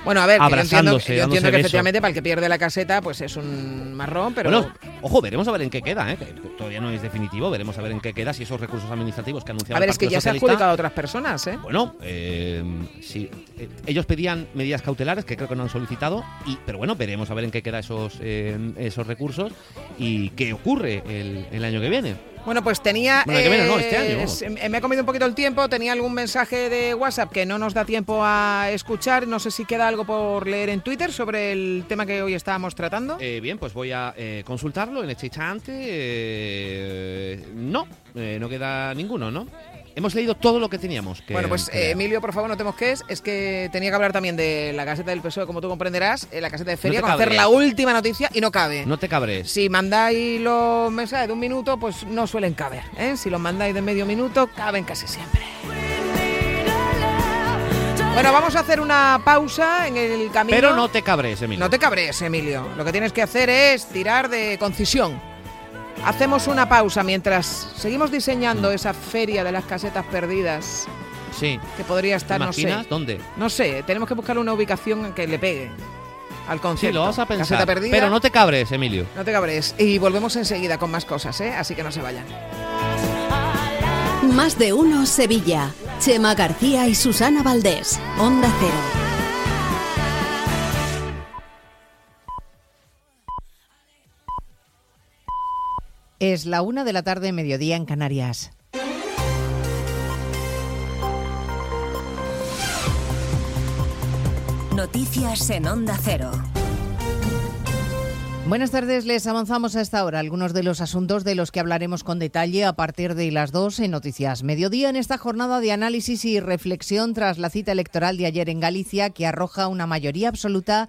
Bueno, a ver, que yo entiendo, yo que efectivamente para el que pierde la caseta pues es un marrón, pero Bueno, ojo, veremos a ver en qué queda, ¿eh? que todavía no es definitivo, veremos a ver en qué queda si esos recursos administrativos que anunciaba a ver, el es que ya se ha adjudicado a otras personas, ¿eh? Bueno, eh, sí, eh, ellos pedían medidas cautelares que creo que no han solicitado, y, pero bueno, veremos a ver en qué queda esos, eh, esos recursos y qué ocurre el, el año que viene. Bueno, pues tenía. Bueno, que no, este eh, año, me ha comido un poquito el tiempo. Tenía algún mensaje de WhatsApp que no nos da tiempo a escuchar. No sé si queda algo por leer en Twitter sobre el tema que hoy estábamos tratando. Eh, bien, pues voy a eh, consultarlo en este instante. eh, no, eh, no queda ninguno, ¿no? Hemos leído todo lo que teníamos. Que, bueno, pues eh. Emilio, por favor, no te mosques. Es que tenía que hablar también de la caseta del PSOE, como tú comprenderás, eh, la caseta de feria, conocer cabres. la última noticia y no cabe. No te cabres. Si mandáis los mensajes de un minuto, pues no suelen caber. ¿eh? Si los mandáis de medio minuto, caben casi siempre. Bueno, vamos a hacer una pausa en el camino. Pero no te cabres, Emilio. No te cabres, Emilio. Lo que tienes que hacer es tirar de concisión. Hacemos una pausa mientras seguimos diseñando Mm. esa feria de las casetas perdidas Sí. que podría estar, ¿Te no sé. ¿Dónde? No sé, tenemos que buscar una ubicación que le pegue al Sí, concierto. lo vamos a pensar. Caseta perdida. Pero no te cabres, Emilio. No te cabres. Y volvemos enseguida con más cosas, ¿eh? Así que no se vayan. Más de uno Sevilla. Chema García y Susana Valdés. Onda Cero. Es la una de la tarde, mediodía en Canarias. Noticias en Onda Cero. Buenas tardes, les avanzamos a esta hora algunos de los asuntos de los que hablaremos con detalle a partir de las 2 en Noticias Mediodía en esta jornada de análisis y reflexión tras la cita electoral de ayer en Galicia que arroja una mayoría absoluta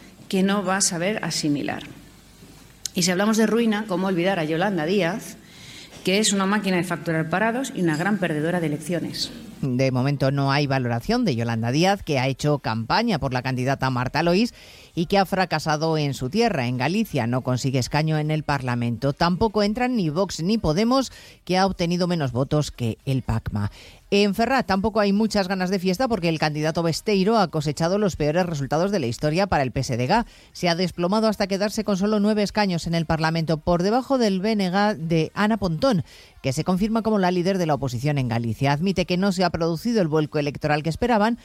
que no va a saber asimilar. Y si hablamos de ruina, ¿cómo olvidar a Yolanda Díaz, que es una máquina de facturar parados y una gran perdedora de elecciones? De momento no hay valoración de Yolanda Díaz, que ha hecho campaña por la candidata Marta Lois y que ha fracasado en su tierra, en Galicia. No consigue escaño en el Parlamento. Tampoco entran ni Vox ni Podemos, que ha obtenido menos votos que el PACMA. En Ferrat tampoco hay muchas ganas de fiesta porque el candidato Besteiro ha cosechado los peores resultados de la historia para el PSDG. Se ha desplomado hasta quedarse con solo nueve escaños en el Parlamento, por debajo del BNG de Ana Pontón, que se confirma como la líder de la oposición en Galicia. Admite que no se ha producido el vuelco electoral que esperaban,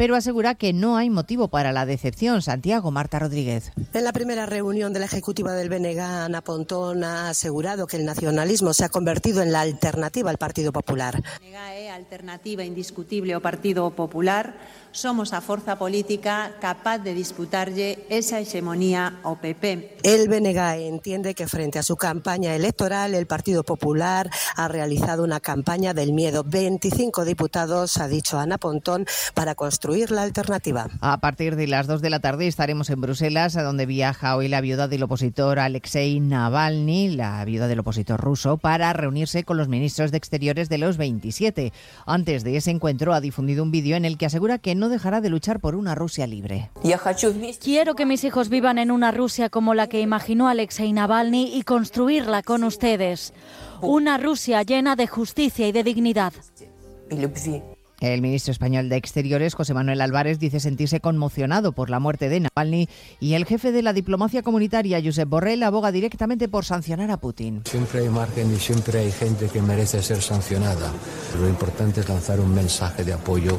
pero asegura que no hay motivo para la decepción. Santiago Marta Rodríguez. En la primera reunión de la ejecutiva del BNG, Ana Pontón ha asegurado que el nacionalismo se ha convertido en la alternativa al Partido Popular. BNG alternativa indiscutible ao Partido Popular somos a forza política capaz de disputarlle esa hegemonía ao PP. El BNG entiende que frente a su campaña electoral el Partido Popular ha realizado una campaña del miedo. 25 diputados, ha dicho Ana Pontón, para construir la alternativa. A partir de las 2 de la tarde estaremos en Bruselas, a donde viaja hoy la viuda del opositor Alexei Navalny, la viuda del opositor ruso, para reunirse con los ministros de Exteriores de los 27. Antes de ese encuentro ha difundido un vídeo en el que asegura que no dejará de luchar por una Rusia libre. Quiero que mis hijos vivan en una Rusia como la que imaginó Alexei Navalny y construirla con ustedes. Una Rusia llena de justicia y de dignidad. El ministro español de Exteriores, José Manuel Álvarez, dice sentirse conmocionado por la muerte de Navalny y el jefe de la diplomacia comunitaria, Josep Borrell, aboga directamente por sancionar a Putin. Siempre hay margen y siempre hay gente que merece ser sancionada. Lo importante es lanzar un mensaje de apoyo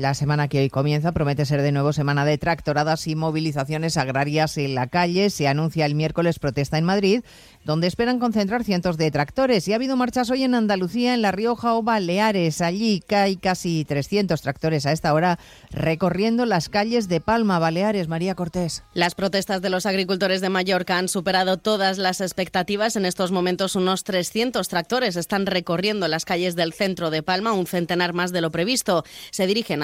La semana que hoy comienza promete ser de nuevo semana de tractoradas y movilizaciones agrarias en la calle. Se anuncia el miércoles protesta en Madrid, donde esperan concentrar cientos de tractores. Y ha habido marchas hoy en Andalucía, en La Rioja o Baleares. Allí hay casi 300 tractores a esta hora recorriendo las calles de Palma, Baleares. María Cortés. Las protestas de los agricultores de Mallorca han superado todas las expectativas. En estos momentos unos 300 tractores están recorriendo las calles del centro de Palma, un centenar más de lo previsto. Se dirigen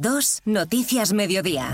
las 2, Noticias Mediodía.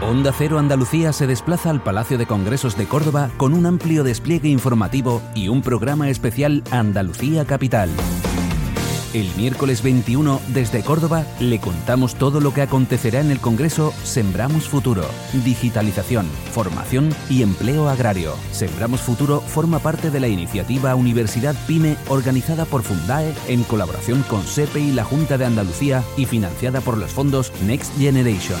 Onda Cero Andalucía se desplaza al Palacio de Congresos de Córdoba con un amplio despliegue informativo y un programa especial Andalucía Capital. El miércoles 21, desde Córdoba, le contamos todo lo que acontecerá en el Congreso Sembramos Futuro, digitalización, formación y empleo agrario. Sembramos Futuro forma parte de la iniciativa Universidad PyME organizada por Fundae en colaboración con SEPE y la Junta de Andalucía y financiada por los fondos Next Generation.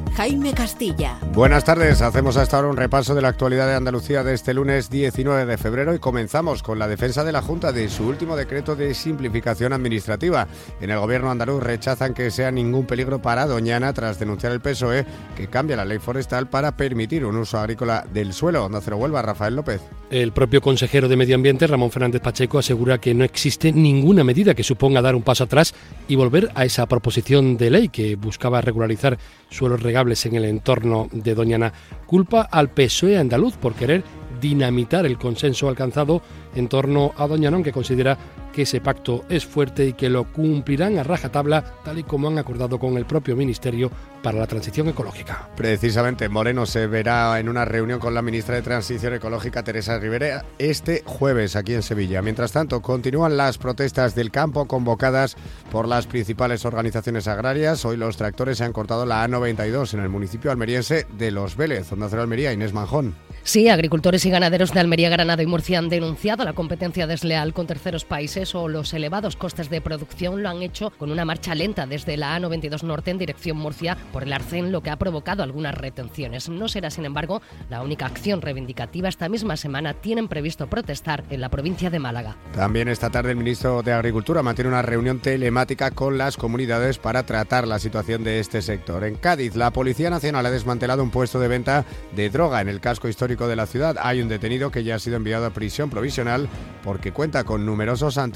Jaime Castilla. Buenas tardes, hacemos hasta ahora un repaso de la actualidad de Andalucía de este lunes 19 de febrero y comenzamos con la defensa de la Junta de su último decreto de simplificación administrativa. En el gobierno andaluz rechazan que sea ningún peligro para Doñana tras denunciar el PSOE que cambia la ley forestal para permitir un uso agrícola del suelo. Onda Cero Huelva, Rafael López. El propio consejero de Medio Ambiente, Ramón Fernández Pacheco, asegura que no existe ninguna medida que suponga dar un paso atrás y volver a esa proposición de ley que buscaba regularizar suelos en el entorno de Doñana. Culpa al PSOE andaluz por querer dinamitar el consenso alcanzado en torno a Doñana, aunque considera que ese pacto es fuerte y que lo cumplirán a rajatabla, tal y como han acordado con el propio Ministerio para la Transición Ecológica. Precisamente, Moreno se verá en una reunión con la ministra de Transición Ecológica, Teresa Rivera, este jueves aquí en Sevilla. Mientras tanto, continúan las protestas del campo convocadas por las principales organizaciones agrarias. Hoy los tractores se han cortado la A92 en el municipio almeriense de Los Vélez, Onda Cero Almería, Inés Manjón. Sí, agricultores y ganaderos de Almería, Granada y Murcia han denunciado la competencia desleal con terceros países o los elevados costes de producción lo han hecho con una marcha lenta desde la A92 Norte en dirección Murcia por el arcén, lo que ha provocado algunas retenciones. No será, sin embargo, la única acción reivindicativa. Esta misma semana tienen previsto protestar en la provincia de Málaga. También esta tarde el ministro de Agricultura mantiene una reunión telemática con las comunidades para tratar la situación de este sector. En Cádiz, la Policía Nacional ha desmantelado un puesto de venta de droga en el casco histórico de la ciudad. Hay un detenido que ya ha sido enviado a prisión provisional porque cuenta con numerosos antecedentes.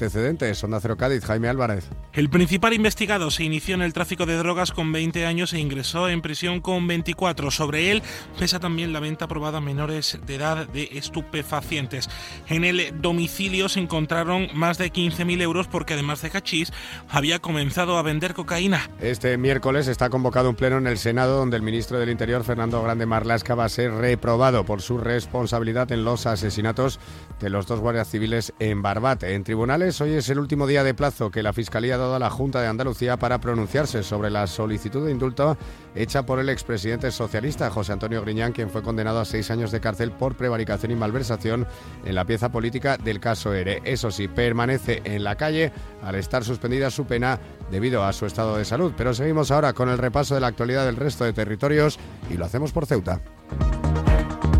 Onda Cero Cádiz, Jaime Álvarez. El principal investigado se inició en el tráfico de drogas con 20 años e ingresó en prisión con 24. Sobre él pesa también la venta aprobada a menores de edad de estupefacientes. En el domicilio se encontraron más de 15.000 euros porque además de cachís había comenzado a vender cocaína. Este miércoles está convocado un pleno en el Senado donde el ministro del Interior, Fernando Grande Marlasca, va a ser reprobado por su responsabilidad en los asesinatos de los dos guardias civiles en Barbate. En tribunales, hoy es el último día de plazo que la Fiscalía ha dado a la Junta de Andalucía para pronunciarse sobre la solicitud de indulto hecha por el expresidente socialista José Antonio Griñán, quien fue condenado a seis años de cárcel por prevaricación y malversación en la pieza política del caso ERE. Eso sí, permanece en la calle al estar suspendida su pena debido a su estado de salud. Pero seguimos ahora con el repaso de la actualidad del resto de territorios y lo hacemos por Ceuta.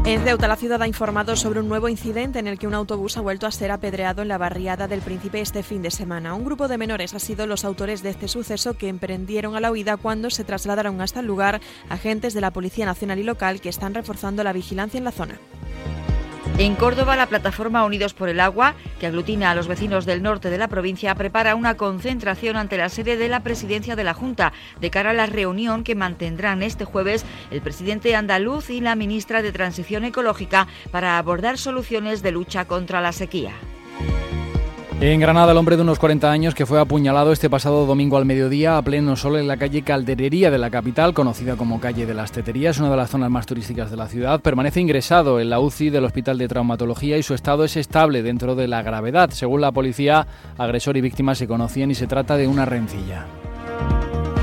En Ceuta, la ciudad ha informado sobre un nuevo incidente en el que un autobús ha vuelto a ser apedreado en la barriada del Príncipe este fin de semana. Un grupo de menores ha sido los autores de este suceso que emprendieron a la huida cuando se trasladaron hasta el lugar agentes de la Policía Nacional y local que están reforzando la vigilancia en la zona. En Córdoba, la plataforma Unidos por el Agua, que aglutina a los vecinos del norte de la provincia, prepara una concentración ante la sede de la presidencia de la Junta de cara a la reunión que mantendrán este jueves el presidente andaluz y la ministra de Transición Ecológica para abordar soluciones de lucha contra la sequía. En Granada, el hombre de unos 40 años que fue apuñalado este pasado domingo al mediodía a pleno sol en la calle Calderería de la capital, conocida como calle de las Teterías, una de las zonas más turísticas de la ciudad, permanece ingresado en la UCI del Hospital de Traumatología y su estado es estable dentro de la gravedad. Según la policía, agresor y víctima se conocían y se trata de una rencilla.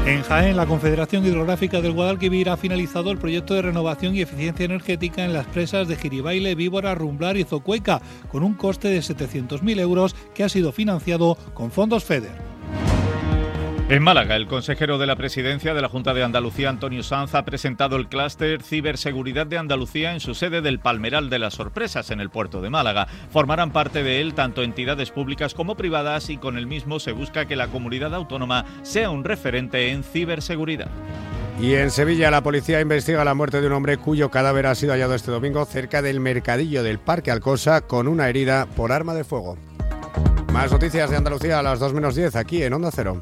En Jaén, la Confederación Hidrográfica del Guadalquivir ha finalizado el proyecto de renovación y eficiencia energética en las presas de Giribaile, Víbora, Rumblar y Zocueca, con un coste de 700.000 euros que ha sido financiado con fondos FEDER. En Málaga, el consejero de la presidencia de la Junta de Andalucía, Antonio Sanz, ha presentado el clúster Ciberseguridad de Andalucía en su sede del Palmeral de las Sorpresas, en el puerto de Málaga. Formarán parte de él tanto entidades públicas como privadas y con el mismo se busca que la comunidad autónoma sea un referente en ciberseguridad. Y en Sevilla la policía investiga la muerte de un hombre cuyo cadáver ha sido hallado este domingo cerca del mercadillo del Parque Alcosa con una herida por arma de fuego. Más noticias de Andalucía a las 2 menos 10 aquí en Onda Cero.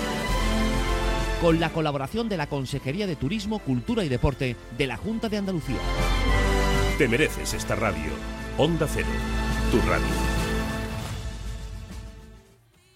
con la colaboración de la Consejería de Turismo, Cultura y Deporte de la Junta de Andalucía. Te mereces esta radio. Onda Cero, tu radio.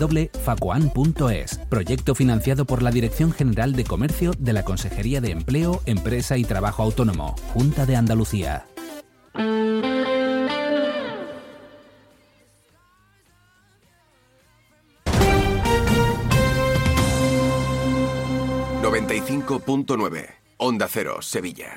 www.facoan.es. Proyecto financiado por la Dirección General de Comercio de la Consejería de Empleo, Empresa y Trabajo Autónomo, Junta de Andalucía. 95.9 Onda Cero, Sevilla.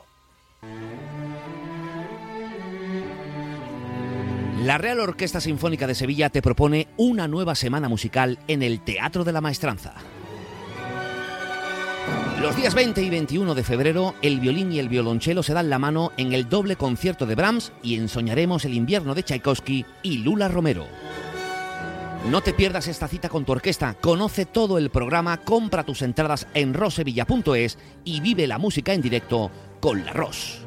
La Real Orquesta Sinfónica de Sevilla te propone una nueva semana musical en el Teatro de la Maestranza. Los días 20 y 21 de febrero, el violín y el violonchelo se dan la mano en el doble concierto de Brahms y ensoñaremos el invierno de Tchaikovsky y Lula Romero. No te pierdas esta cita con tu orquesta, conoce todo el programa, compra tus entradas en rosevilla.es y vive la música en directo con la Ros.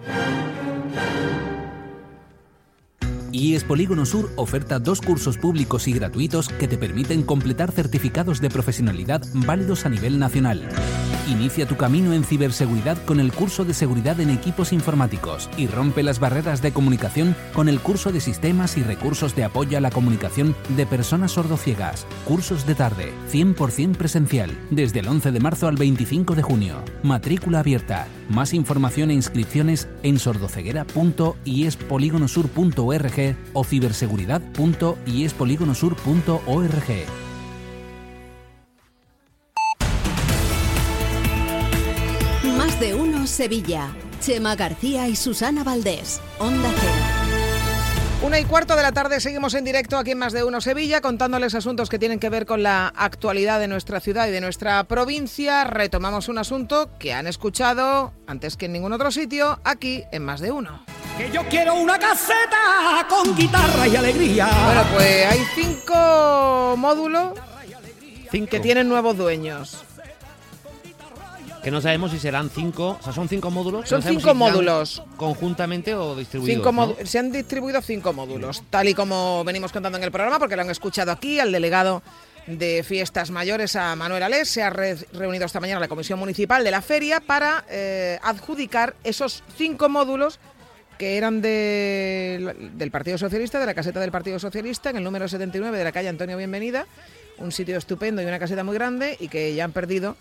IES Polígono Sur oferta dos cursos públicos y gratuitos que te permiten completar certificados de profesionalidad válidos a nivel nacional. Inicia tu camino en ciberseguridad con el curso de seguridad en equipos informáticos y rompe las barreras de comunicación con el curso de sistemas y recursos de apoyo a la comunicación de personas sordociegas. Cursos de tarde, 100% presencial, desde el 11 de marzo al 25 de junio. Matrícula abierta. Más información e inscripciones en o ciberseguridad.iespoligonosur.org. Más de uno Sevilla. Chema García y Susana Valdés. Onda Cero. Una y cuarto de la tarde seguimos en directo aquí en Más de Uno Sevilla contándoles asuntos que tienen que ver con la actualidad de nuestra ciudad y de nuestra provincia. Retomamos un asunto que han escuchado antes que en ningún otro sitio aquí en Más de Uno. Que yo quiero una caseta con guitarra y alegría. Bueno, pues hay cinco módulos que tienen nuevos dueños. Que no sabemos si serán cinco, o sea, son cinco módulos. Son no cinco si módulos. Conjuntamente o distribuidos. Cinco ¿no? módu- Se han distribuido cinco módulos, tal y como venimos contando en el programa, porque lo han escuchado aquí al delegado de Fiestas Mayores, a Manuel Alés. Se ha re- reunido esta mañana la Comisión Municipal de la Feria para eh, adjudicar esos cinco módulos que eran de- del Partido Socialista, de la caseta del Partido Socialista, en el número 79 de la calle Antonio Bienvenida, un sitio estupendo y una caseta muy grande y que ya han perdido.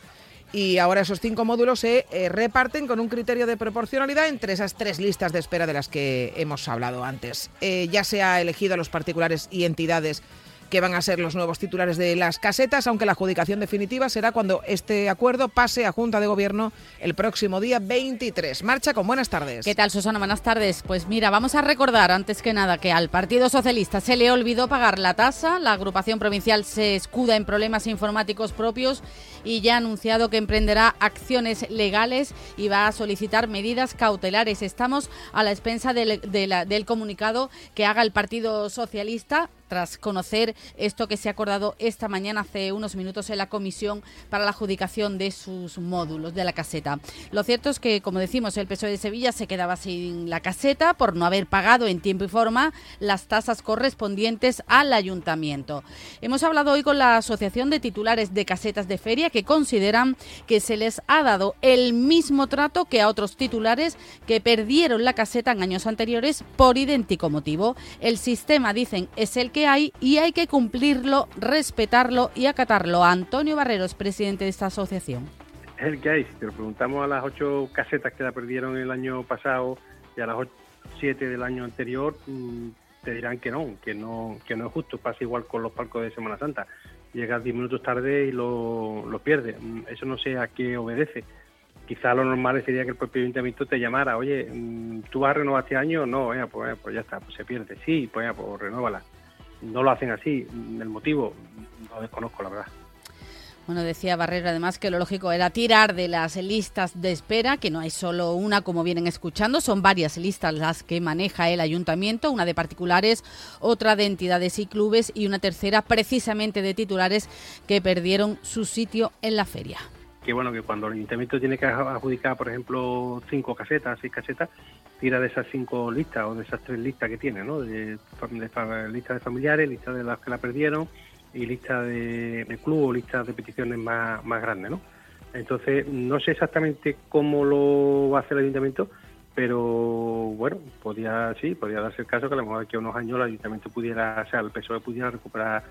Y ahora esos cinco módulos se eh, reparten con un criterio de proporcionalidad entre esas tres listas de espera de las que hemos hablado antes. Eh, ya se ha elegido a los particulares y entidades que van a ser los nuevos titulares de las casetas, aunque la adjudicación definitiva será cuando este acuerdo pase a Junta de Gobierno el próximo día 23. Marcha con buenas tardes. ¿Qué tal, Susana? Buenas tardes. Pues mira, vamos a recordar antes que nada que al Partido Socialista se le olvidó pagar la tasa. La agrupación provincial se escuda en problemas informáticos propios y ya ha anunciado que emprenderá acciones legales y va a solicitar medidas cautelares. Estamos a la expensa del, del comunicado que haga el Partido Socialista tras conocer esto que se ha acordado esta mañana hace unos minutos en la comisión para la adjudicación de sus módulos de la caseta. Lo cierto es que, como decimos, el PSOE de Sevilla se quedaba sin la caseta por no haber pagado en tiempo y forma las tasas correspondientes al ayuntamiento. Hemos hablado hoy con la Asociación de Titulares de Casetas de Feria que consideran que se les ha dado el mismo trato que a otros titulares que perdieron la caseta en años anteriores por idéntico motivo. El sistema, dicen, es el que hay y hay que cumplirlo, respetarlo y acatarlo. Antonio Barreros, presidente de esta asociación. el que hay. Si te lo preguntamos a las ocho casetas que la perdieron el año pasado y a las ocho- siete del año anterior, mm, te dirán que no, que no, que no es justo. Pasa igual con los palcos de Semana Santa. Llegas diez minutos tarde y lo, lo pierdes. Mm, Eso no sé a qué obedece. Quizá lo normal sería que el propio ayuntamiento te llamara, oye, mm, ¿tú vas a renovar este año? No, pues, pues ya está, pues se pierde. Sí, pues, pues renóvala. No lo hacen así. El motivo, lo desconozco, la verdad. Bueno, decía Barrero además que lo lógico era tirar de las listas de espera, que no hay solo una como vienen escuchando, son varias listas las que maneja el ayuntamiento, una de particulares, otra de entidades y clubes y una tercera precisamente de titulares que perdieron su sitio en la feria. Que bueno que cuando el ayuntamiento tiene que adjudicar por ejemplo cinco casetas seis casetas tira de esas cinco listas o de esas tres listas que tiene no de, de fa- lista de familiares lista de las que la perdieron y lista de, de club o listas de peticiones más, más grandes no entonces no sé exactamente cómo lo va a hacer el ayuntamiento pero bueno podía sí podría darse el caso que a lo mejor aquí a unos años el ayuntamiento pudiera o sea el PSOE pudiera recuperar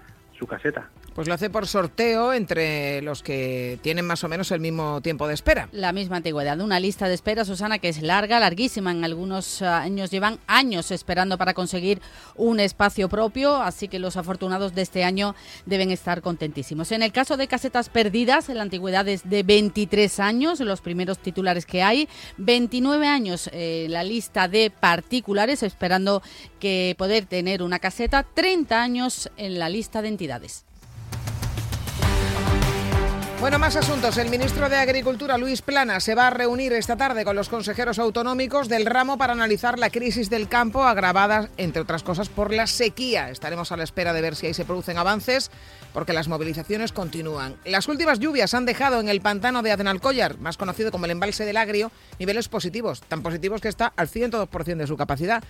su caseta Pues lo hace por sorteo entre los que tienen más o menos el mismo tiempo de espera. La misma antigüedad, una lista de espera, Susana, que es larga, larguísima. En algunos eh, años llevan años esperando para conseguir un espacio propio, así que los afortunados de este año deben estar contentísimos. En el caso de casetas perdidas, la antigüedad es de 23 años, los primeros titulares que hay, 29 años eh, la lista de particulares esperando que poder tener una caseta, 30 años en la lista de entidades. Bueno, más asuntos. El ministro de Agricultura, Luis Plana, se va a reunir esta tarde con los consejeros autonómicos del ramo para analizar la crisis del campo agravada, entre otras cosas, por la sequía. Estaremos a la espera de ver si ahí se producen avances, porque las movilizaciones continúan. Las últimas lluvias han dejado en el pantano de Adenalcollar, más conocido como el embalse del Agrio, niveles positivos, tan positivos que está al 102% de su capacidad.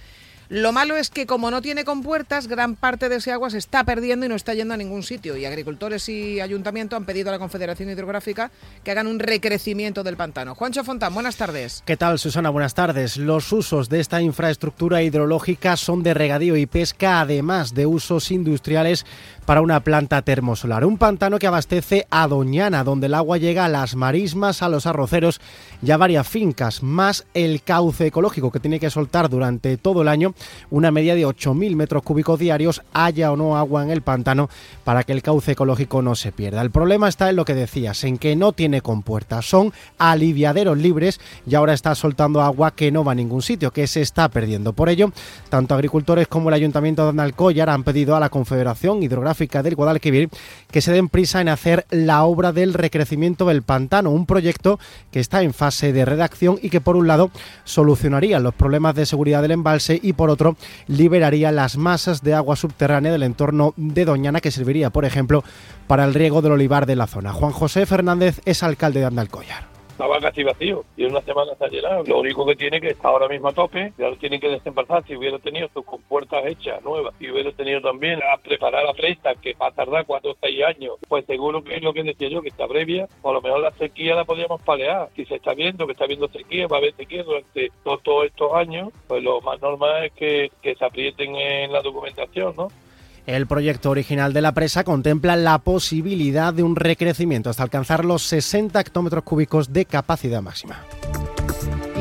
Lo malo es que como no tiene compuertas, gran parte de ese agua se está perdiendo y no está yendo a ningún sitio. Y agricultores y ayuntamiento han pedido a la Confederación Hidrográfica que hagan un recrecimiento del pantano. Juancho Fontán, buenas tardes. ¿Qué tal, Susana? Buenas tardes. Los usos de esta infraestructura hidrológica son de regadío y pesca, además de usos industriales para una planta termosolar. Un pantano que abastece a Doñana, donde el agua llega a las marismas, a los arroceros y a varias fincas, más el cauce ecológico que tiene que soltar durante todo el año una media de 8.000 metros cúbicos diarios, haya o no agua en el pantano, para que el cauce ecológico no se pierda. El problema está en lo que decías, en que no tiene compuertas, son aliviaderos libres y ahora está soltando agua que no va a ningún sitio, que se está perdiendo. Por ello, tanto agricultores como el Ayuntamiento de Andalcollar han pedido a la Confederación Hidrográfica del Guadalquivir que se den prisa en hacer la obra del recrecimiento del pantano, un proyecto que está en fase de redacción y que por un lado solucionaría los problemas de seguridad del embalse y por otro liberaría las masas de agua subterránea del entorno de Doñana que serviría, por ejemplo, para el riego del olivar de la zona. Juan José Fernández es alcalde de Andalcollar estaba casi vacío y en una semana está llenado. Lo único que tiene que está ahora mismo a tope, ya lo tienen que desembarazar. Si hubiera tenido sus compuertas hechas, nuevas, si hubiera tenido también a preparar la presta, que va a tardar cuatro o seis años, pues seguro que es lo que decía yo, que está previa, o a lo mejor la sequía la podríamos palear. Si se está viendo que está habiendo sequía, va a haber sequía durante todos estos años, pues lo más normal es que, que se aprieten en la documentación, ¿no? El proyecto original de la presa contempla la posibilidad de un recrecimiento hasta alcanzar los 60 hectómetros cúbicos de capacidad máxima.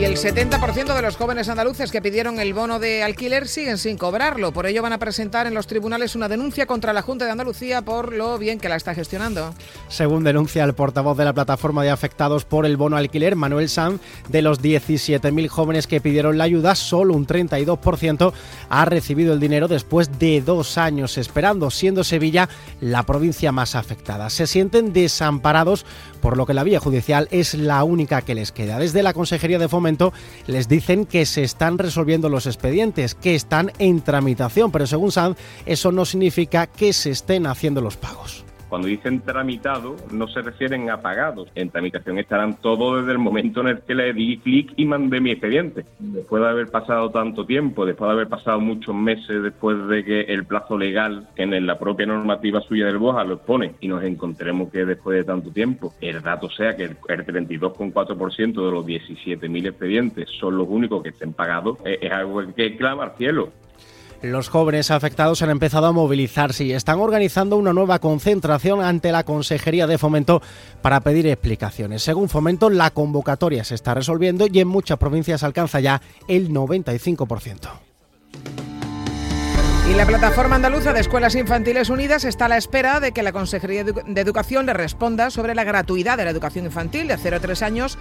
Y el 70% de los jóvenes andaluces que pidieron el bono de alquiler siguen sin cobrarlo. Por ello van a presentar en los tribunales una denuncia contra la Junta de Andalucía por lo bien que la está gestionando. Según denuncia el portavoz de la plataforma de afectados por el bono alquiler, Manuel Sanz, de los 17.000 jóvenes que pidieron la ayuda, solo un 32% ha recibido el dinero después de dos años esperando, siendo Sevilla la provincia más afectada. Se sienten desamparados, por lo que la vía judicial es la única que les queda. Desde la Consejería de Fomento les dicen que se están resolviendo los expedientes, que están en tramitación, pero según Sanz eso no significa que se estén haciendo los pagos. Cuando dicen tramitado, no se refieren a pagados. En tramitación estarán todos desde el momento en el que le di clic y mandé mi expediente. Después de haber pasado tanto tiempo, después de haber pasado muchos meses después de que el plazo legal en la propia normativa suya del BOJA lo expone y nos encontremos que después de tanto tiempo el dato sea que el 32,4% de los 17.000 expedientes son los únicos que estén pagados, es algo que clama al cielo. Los jóvenes afectados han empezado a movilizarse y están organizando una nueva concentración ante la Consejería de Fomento para pedir explicaciones. Según Fomento, la convocatoria se está resolviendo y en muchas provincias alcanza ya el 95%. Y la plataforma andaluza de Escuelas Infantiles Unidas está a la espera de que la Consejería de Educación le responda sobre la gratuidad de la educación infantil de 0 a 3 años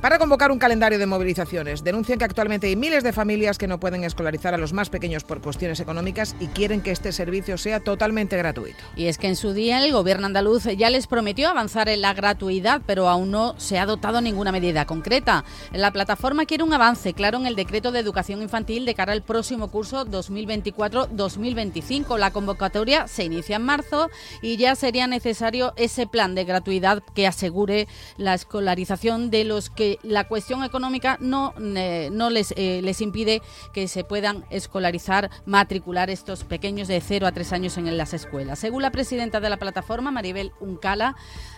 para convocar un calendario de movilizaciones. Denuncian que actualmente hay miles de familias que no pueden escolarizar a los más pequeños por cuestiones económicas y quieren que este servicio sea totalmente gratuito. Y es que en su día el gobierno andaluz ya les prometió avanzar en la gratuidad, pero aún no se ha dotado ninguna medida concreta. La plataforma quiere un avance claro en el decreto de educación infantil de cara al próximo curso 2024-2025. La convocatoria se inicia en marzo y ya sería necesario ese plan de gratuidad que asegure la escolarización de los que la cuestión económica no, eh, no les, eh, les impide que se puedan escolarizar, matricular estos pequeños de 0 a 3 años en las escuelas. Según la presidenta de la plataforma, Maribel Uncala,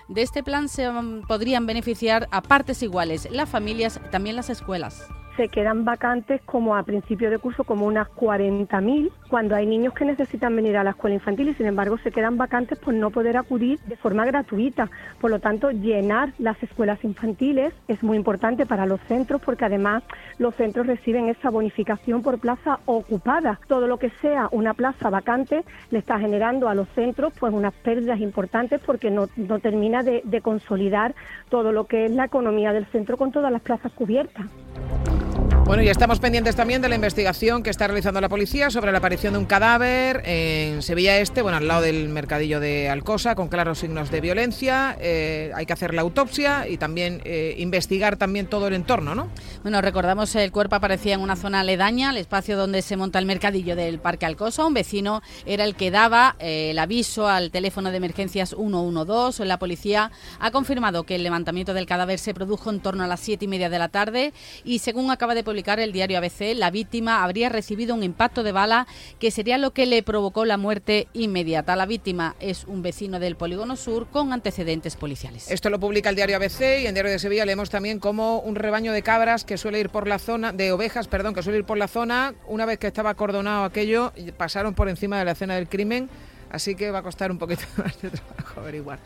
de este plan se podrían beneficiar a partes iguales las familias, también las escuelas se quedan vacantes como a principio de curso como unas 40.000 cuando hay niños que necesitan venir a la escuela infantil y sin embargo se quedan vacantes por no poder acudir de forma gratuita. Por lo tanto, llenar las escuelas infantiles es muy importante para los centros porque además los centros reciben esa bonificación por plaza ocupada. Todo lo que sea una plaza vacante le está generando a los centros pues unas pérdidas importantes porque no, no termina de, de consolidar todo lo que es la economía del centro con todas las plazas cubiertas. Thank you. Bueno, y estamos pendientes también de la investigación que está realizando la policía sobre la aparición de un cadáver en Sevilla Este, bueno, al lado del mercadillo de Alcosa, con claros signos de violencia. Eh, hay que hacer la autopsia y también eh, investigar también todo el entorno, ¿no? Bueno, recordamos el cuerpo aparecía en una zona aledaña, el espacio donde se monta el mercadillo del Parque Alcosa. Un vecino era el que daba eh, el aviso al teléfono de emergencias 112. La policía ha confirmado que el levantamiento del cadáver se produjo en torno a las siete y media de la tarde y según acaba de publicar el diario ABC, la víctima habría recibido un impacto de bala que sería lo que le provocó la muerte inmediata. La víctima es un vecino del Polígono Sur con antecedentes policiales. Esto lo publica el diario ABC y en Diario de Sevilla leemos también como un rebaño de cabras que suele ir por la zona, de ovejas, perdón, que suele ir por la zona, una vez que estaba acordonado aquello, pasaron por encima de la escena del crimen, así que va a costar un poquito más de trabajo averiguar.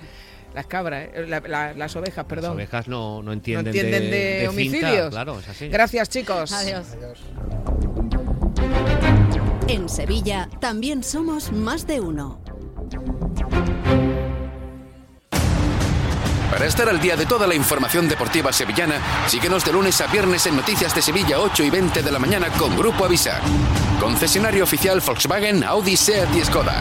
Las cabras, eh, la- la- las ovejas, perdón. Las ovejas no, no entienden, no entienden de, homicidios. claro, es así. Gracias, chicos. Adiós. En Sevilla también somos más de uno. Para estar al día de toda la información deportiva sevillana, síguenos de lunes a viernes en Noticias de Sevilla 8 y 20 de la mañana con Grupo Avisa. Concesionario oficial Volkswagen, Audi, Seat y Skoda.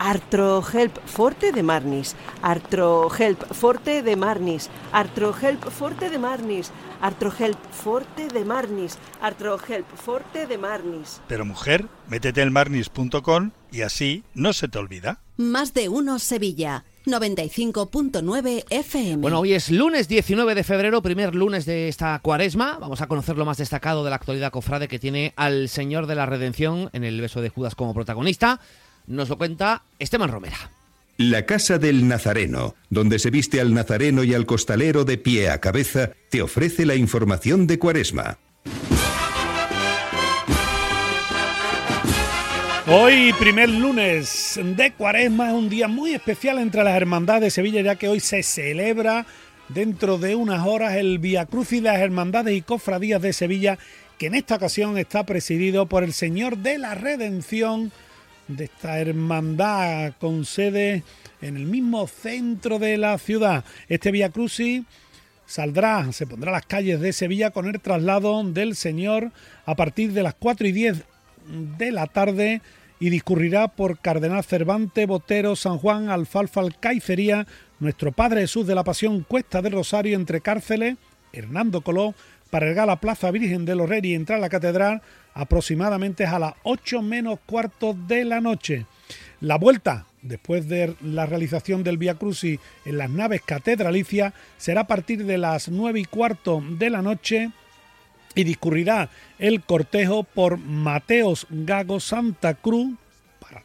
Artrohelp Forte de Marnis. Artrohelp Forte de Marnis. Artrohelp Forte de Marnis. Artrohelp Forte de Marnis. Artrohelp Forte de Marnis. Pero mujer, métete en marnis.com y así no se te olvida. Más de uno Sevilla. 95.9 FM. Bueno, hoy es lunes 19 de febrero, primer lunes de esta cuaresma. Vamos a conocer lo más destacado de la actualidad cofrade que tiene al Señor de la Redención en el beso de Judas como protagonista. Nos lo cuenta Esteban Romera. La Casa del Nazareno, donde se viste al nazareno y al costalero de pie a cabeza, te ofrece la información de Cuaresma. Hoy, primer lunes de Cuaresma, es un día muy especial entre las hermandades de Sevilla, ya que hoy se celebra dentro de unas horas el Via Crucis de las Hermandades y Cofradías de Sevilla, que en esta ocasión está presidido por el Señor de la Redención de esta hermandad con sede en el mismo centro de la ciudad. Este Via Crucis saldrá, se pondrá a las calles de Sevilla con el traslado del Señor a partir de las 4 y 10 de la tarde y discurrirá por Cardenal Cervantes, Botero, San Juan, Alfalfa, Alcaicería, Nuestro Padre Jesús de la Pasión, Cuesta del Rosario, entre cárceles, Hernando Coló, para llegar a la Plaza Virgen de los Reyes y entrar a la catedral aproximadamente a las 8 menos cuarto de la noche. La vuelta, después de la realización del Via Crucis en las naves catedralicias, será a partir de las 9 y cuarto de la noche y discurrirá el cortejo por Mateos Gago Santa Cruz,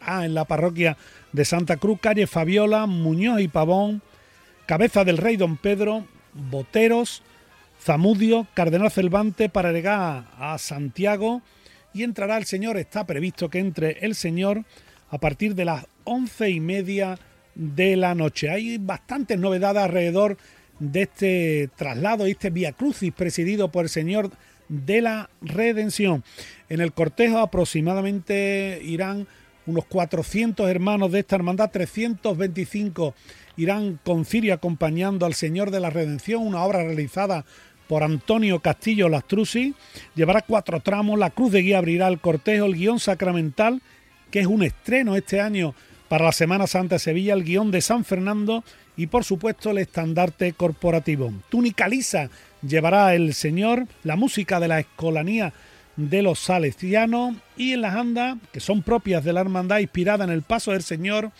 en la parroquia de Santa Cruz, calle Fabiola, Muñoz y Pavón, Cabeza del Rey Don Pedro, Boteros, Zamudio, Cardenal Cervantes para llegar a Santiago y entrará el Señor, está previsto que entre el Señor a partir de las once y media de la noche. Hay bastantes novedades alrededor de este traslado este Via Crucis presidido por el Señor de la Redención. En el cortejo aproximadamente irán unos 400 hermanos de esta hermandad, 325 irán con cirio acompañando al Señor de la Redención, una obra realizada por Antonio Castillo Lastrucci. Llevará cuatro tramos, la cruz de guía abrirá el cortejo, el guion sacramental, que es un estreno este año para la Semana Santa de Sevilla, el guion de San Fernando y por supuesto el estandarte corporativo. Túnica lisa llevará el Señor, la música de la escolanía de los salesianos y en las andas, que son propias de la hermandad inspirada en el paso del Señor,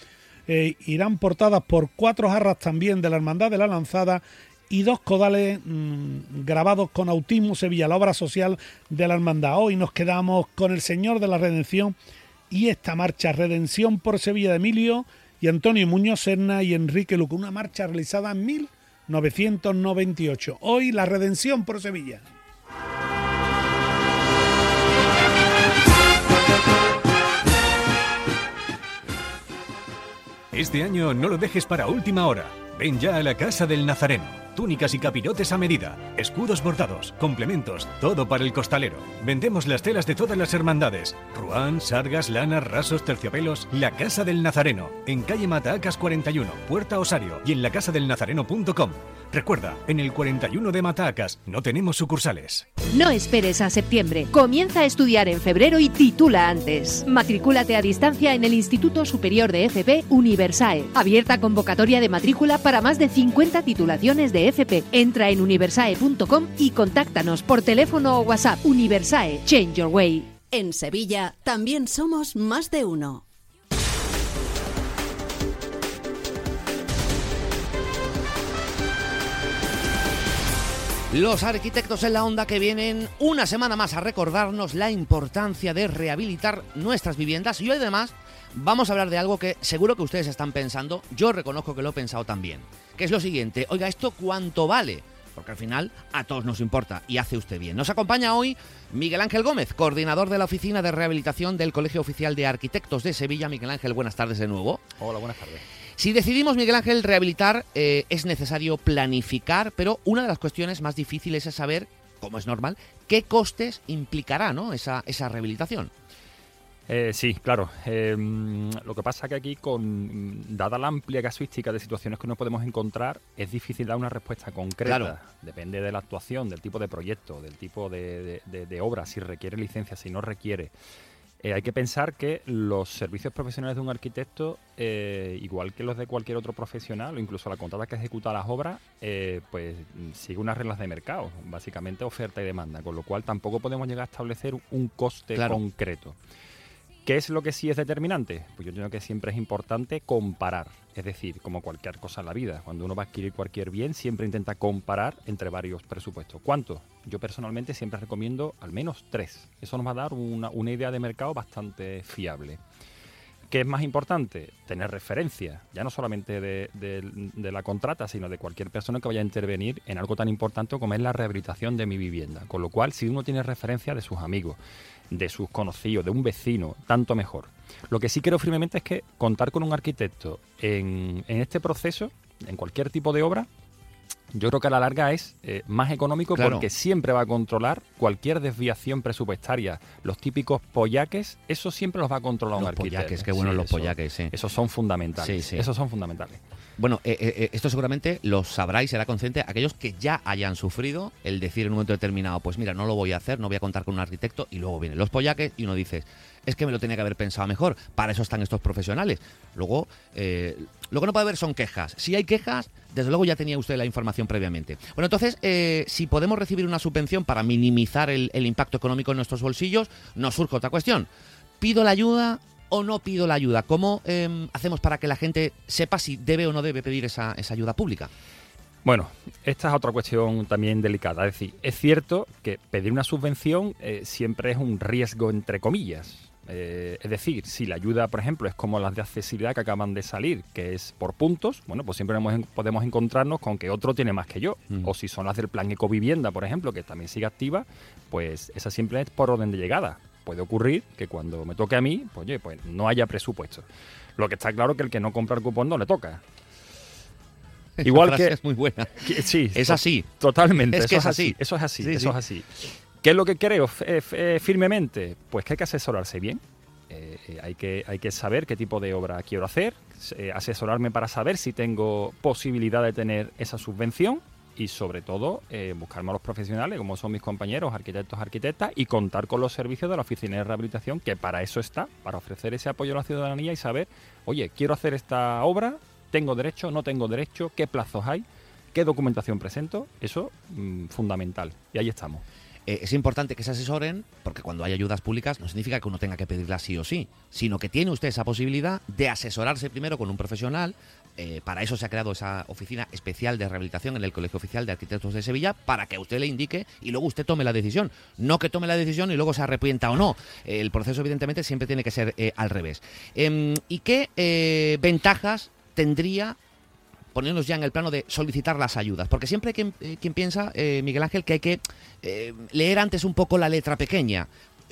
eh, irán portadas por cuatro jarras también de la hermandad de la lanzada y dos codales mmm, grabados con Autismo Sevilla, la obra social de la hermandad. Hoy nos quedamos con el Señor de la Redención y esta marcha Redención por Sevilla de Emilio y Antonio Muñoz Serna y Enrique Luco, una marcha realizada en 1998. Hoy la Redención por Sevilla. Este año no lo dejes para última hora. Ven ya a la Casa del Nazareno. Túnicas y capirotes a medida, escudos bordados, complementos, todo para el costalero. Vendemos las telas de todas las hermandades. Ruán, sargas, lanas, rasos, terciopelos. La Casa del Nazareno, en calle Matacas 41, Puerta Osario y en lacasadelnazareno.com. Recuerda, en el 41 de Matacas no tenemos sucursales. No esperes a septiembre. Comienza a estudiar en febrero y titula antes. Matricúlate a distancia en el Instituto Superior de FP Universae. Abierta convocatoria de matrícula para más de 50 titulaciones de Entra en universae.com y contáctanos por teléfono o WhatsApp. Universae, Change Your Way. En Sevilla también somos más de uno. Los arquitectos en la onda que vienen una semana más a recordarnos la importancia de rehabilitar nuestras viviendas y hoy además vamos a hablar de algo que seguro que ustedes están pensando, yo reconozco que lo he pensado también, que es lo siguiente, oiga, ¿esto cuánto vale? Porque al final a todos nos importa y hace usted bien. Nos acompaña hoy Miguel Ángel Gómez, coordinador de la Oficina de Rehabilitación del Colegio Oficial de Arquitectos de Sevilla. Miguel Ángel, buenas tardes de nuevo. Hola, buenas tardes. Si decidimos, Miguel Ángel, rehabilitar, eh, es necesario planificar, pero una de las cuestiones más difíciles es saber, como es normal, qué costes implicará ¿no? esa, esa rehabilitación. Eh, sí, claro. Em, lo que pasa que aquí, con dada la amplia casuística de situaciones que nos podemos encontrar, es difícil dar una respuesta concreta. Claro. Depende de la actuación, del tipo de proyecto, del tipo de, de- de obra, si requiere licencia, si no requiere. Eh, hay que pensar que los servicios profesionales de un arquitecto, eh, igual que los de cualquier otro profesional, o incluso la contrata que ejecuta las obras, eh, pues mm, sigue unas reglas de mercado, básicamente oferta y demanda, con lo cual tampoco podemos llegar a establecer un coste Claro. concreto. ¿Qué es lo que sí es determinante? Pues yo creo que siempre es importante comparar. Es decir, como cualquier cosa en la vida, cuando uno va a adquirir cualquier bien, siempre intenta comparar entre varios presupuestos. ¿Cuánto? Yo personalmente siempre recomiendo al menos tres. Eso nos va a dar una, una idea de mercado bastante fiable. ¿Qué es más importante? Tener referencia, ya no solamente de, de- de la contrata, sino de cualquier persona que vaya a intervenir en algo tan importante como es la rehabilitación de mi vivienda. Con lo cual, si uno tiene referencia de sus amigos, de sus conocidos, de un vecino, tanto mejor. Lo que sí creo firmemente es que contar con un arquitecto en, en este proceso, en cualquier tipo de obra, yo creo que a la larga es eh, más económico Claro. porque siempre va a controlar cualquier desviación presupuestaria. Los típicos pollaques, eso siempre los va a controlar un Los arquitecto. pollaques, qué buenos los eso- pollaques, sí. Esos son fundamentales. Sí, sí. Esos son fundamentales. Bueno, eh, eh, esto seguramente lo sabrá y será consciente aquellos que ya hayan sufrido el decir en un momento determinado, pues mira, no lo voy a hacer, no voy a contar con un arquitecto y luego vienen los pollaques y uno dice, es que me lo tenía que haber pensado mejor, para eso están estos profesionales. Luego, eh, lo que no puede haber son quejas. Si hay quejas, desde luego ya tenía usted la información previamente. Bueno, entonces, eh, si podemos recibir una subvención para minimizar el, impacto económico en nuestros bolsillos, nos surge otra cuestión. ¿Pido la ayuda o no pido la ayuda? ¿Cómo eh, hacemos para que la gente sepa si debe o no debe pedir esa, esa ayuda pública? Bueno, esta es otra cuestión también delicada. Es decir, es cierto que pedir una subvención eh, siempre es un riesgo entre comillas. Eh, es decir, si la ayuda, por ejemplo, es como las de accesibilidad que acaban de salir, que es por puntos, bueno, pues siempre podemos encontrarnos con que otro tiene más que yo. O si son las del plan Ecovivienda, por ejemplo, que también sigue activa, pues esa siempre es por orden de llegada. Puede ocurrir que cuando me toque a mí, pues, oye, pues no haya presupuesto. Lo que está claro es que el que no compra el cupón no le toca. Esa Igual frase que es muy buena. que- sí, Es así. Totalmente. Es que eso es así. Eso es así. Sí, eso sí. es así. ¿Qué es lo que creo f- eh, firmemente? Pues que hay que asesorarse bien. Eh, eh, hay, que, hay que saber qué tipo de obra quiero hacer, eh, asesorarme para saber si tengo posibilidad de tener esa subvención y sobre todo eh, buscarme a los profesionales como son mis compañeros, arquitectos, arquitectas y contar con los servicios de la oficina de rehabilitación que para eso está, para ofrecer ese apoyo a la ciudadanía y saber, oye, quiero hacer esta obra, tengo derecho, no tengo derecho, qué plazos hay, qué documentación presento, eso mm, fundamental. Y ahí estamos. Eh, es importante que se asesoren, porque cuando hay ayudas públicas no significa que uno tenga que pedirlas sí o sí, sino que tiene usted esa posibilidad de asesorarse primero con un profesional. Eh, para eso se ha creado esa oficina especial de rehabilitación en el Colegio Oficial de Arquitectos de Sevilla, para que usted le indique y luego usted tome la decisión. No que tome la decisión y luego se arrepienta o no. El proceso, evidentemente, siempre tiene que ser eh, al revés. Em, ¿Y qué ventajas tendría ponernos ya en el plano de solicitar las ayudas. Porque siempre hay quien, eh, quien piensa, eh, Miguel Ángel, que hay que eh, leer antes un poco la letra pequeña.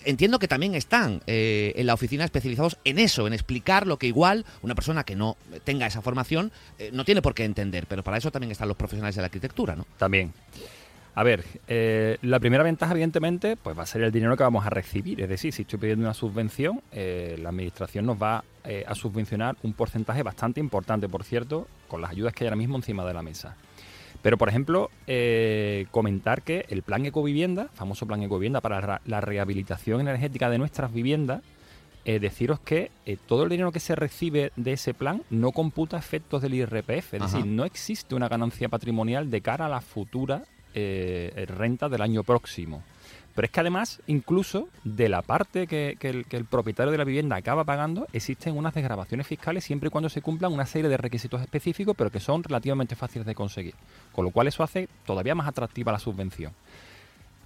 entiendo que también están eh, en la oficina especializados en eso, en explicar lo que igual una persona que no tenga esa formación eh, no tiene por qué entender, pero para eso también están los profesionales de la arquitectura, ¿no? También. A ver, eh, la primera ventaja, evidentemente, pues va a ser el dinero que vamos a recibir. Es decir, si estoy pidiendo una subvención, eh, la administración nos va eh, a subvencionar un porcentaje bastante importante, por cierto, con las ayudas que hay ahora mismo encima de la mesa. Pero, por ejemplo, eh, comentar que el plan Ecovivienda, famoso plan Ecovivienda para ra- la rehabilitación energética de nuestras viviendas, eh, deciros que eh, todo el dinero que se recibe de ese plan no computa efectos del IRPF. Es Ajá. decir, no existe una ganancia patrimonial de cara a la futura eh, renta del año próximo. Pero es que además, incluso de la parte que el, que el propietario de la vivienda acaba pagando, existen unas desgrabaciones fiscales siempre y cuando se cumplan una serie de requisitos específicos, pero que son relativamente fáciles de conseguir. Con lo cual eso hace todavía más atractiva la subvención.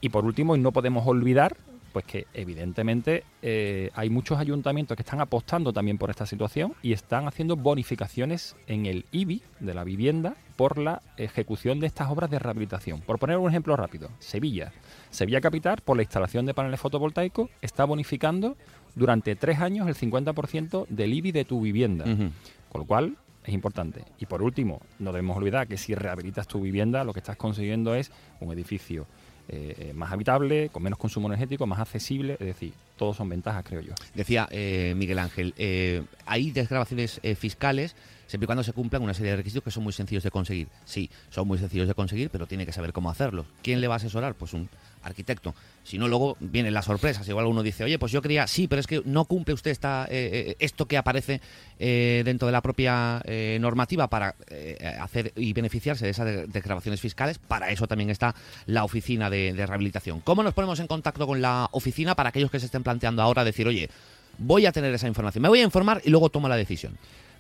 Y por último, y no podemos olvidar, pues que evidentemente eh, hay muchos ayuntamientos que están apostando también por esta situación y están haciendo bonificaciones en el IBI de la vivienda por la ejecución de estas obras de rehabilitación. Por poner un ejemplo rápido, Sevilla. Sevilla Capital, por la instalación de paneles fotovoltaicos, está bonificando durante tres años el 50% del IBI de tu vivienda. Con lo cual, es importante. Y por último, no debemos olvidar que si rehabilitas tu vivienda, lo que estás consiguiendo es un edificio eh, eh, más habitable, con menos consumo energético, más accesible. Es decir, todos son ventajas, creo yo. Decía eh, Miguel Ángel, eh, hay desgrabaciones fiscales siempre y cuando se cumplan una serie de requisitos que son muy sencillos de conseguir. Sí, son muy sencillos de conseguir, pero tiene que saber cómo hacerlo. ¿Quién le va a asesorar? Pues un arquitecto. Si no, luego vienen las sorpresas. Igual uno dice, oye, pues yo quería, sí, pero es que no cumple usted esta, eh, eh, esto que aparece eh, dentro de la propia eh, normativa para eh, hacer y beneficiarse de esas de- desgrabaciones fiscales. Para eso también está la oficina de, de rehabilitación. ¿Cómo nos ponemos en contacto con la oficina para aquellos que se estén planteando ahora decir, oye, voy a tener esa información, me voy a informar y luego tomo la decisión?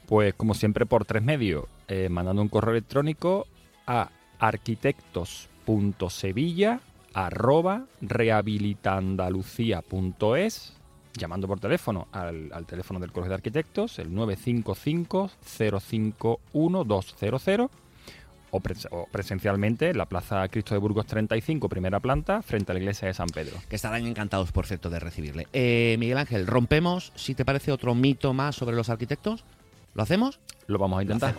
Pues como siempre por tres medios, eh, mandando un correo electrónico a arquitectos.sevilla arroba rehabilitandalucía.es llamando por teléfono al, teléfono del Colegio de Arquitectos, el 955-051-200 o, pres- o presencialmente en la Plaza Cristo de Burgos 35, primera planta, frente a la iglesia de San Pedro. Que estarán encantados, por cierto, de recibirle. Eh, Miguel Ángel, rompemos, si te parece, otro mito más sobre los arquitectos. ¿Lo hacemos? Lo vamos a intentar.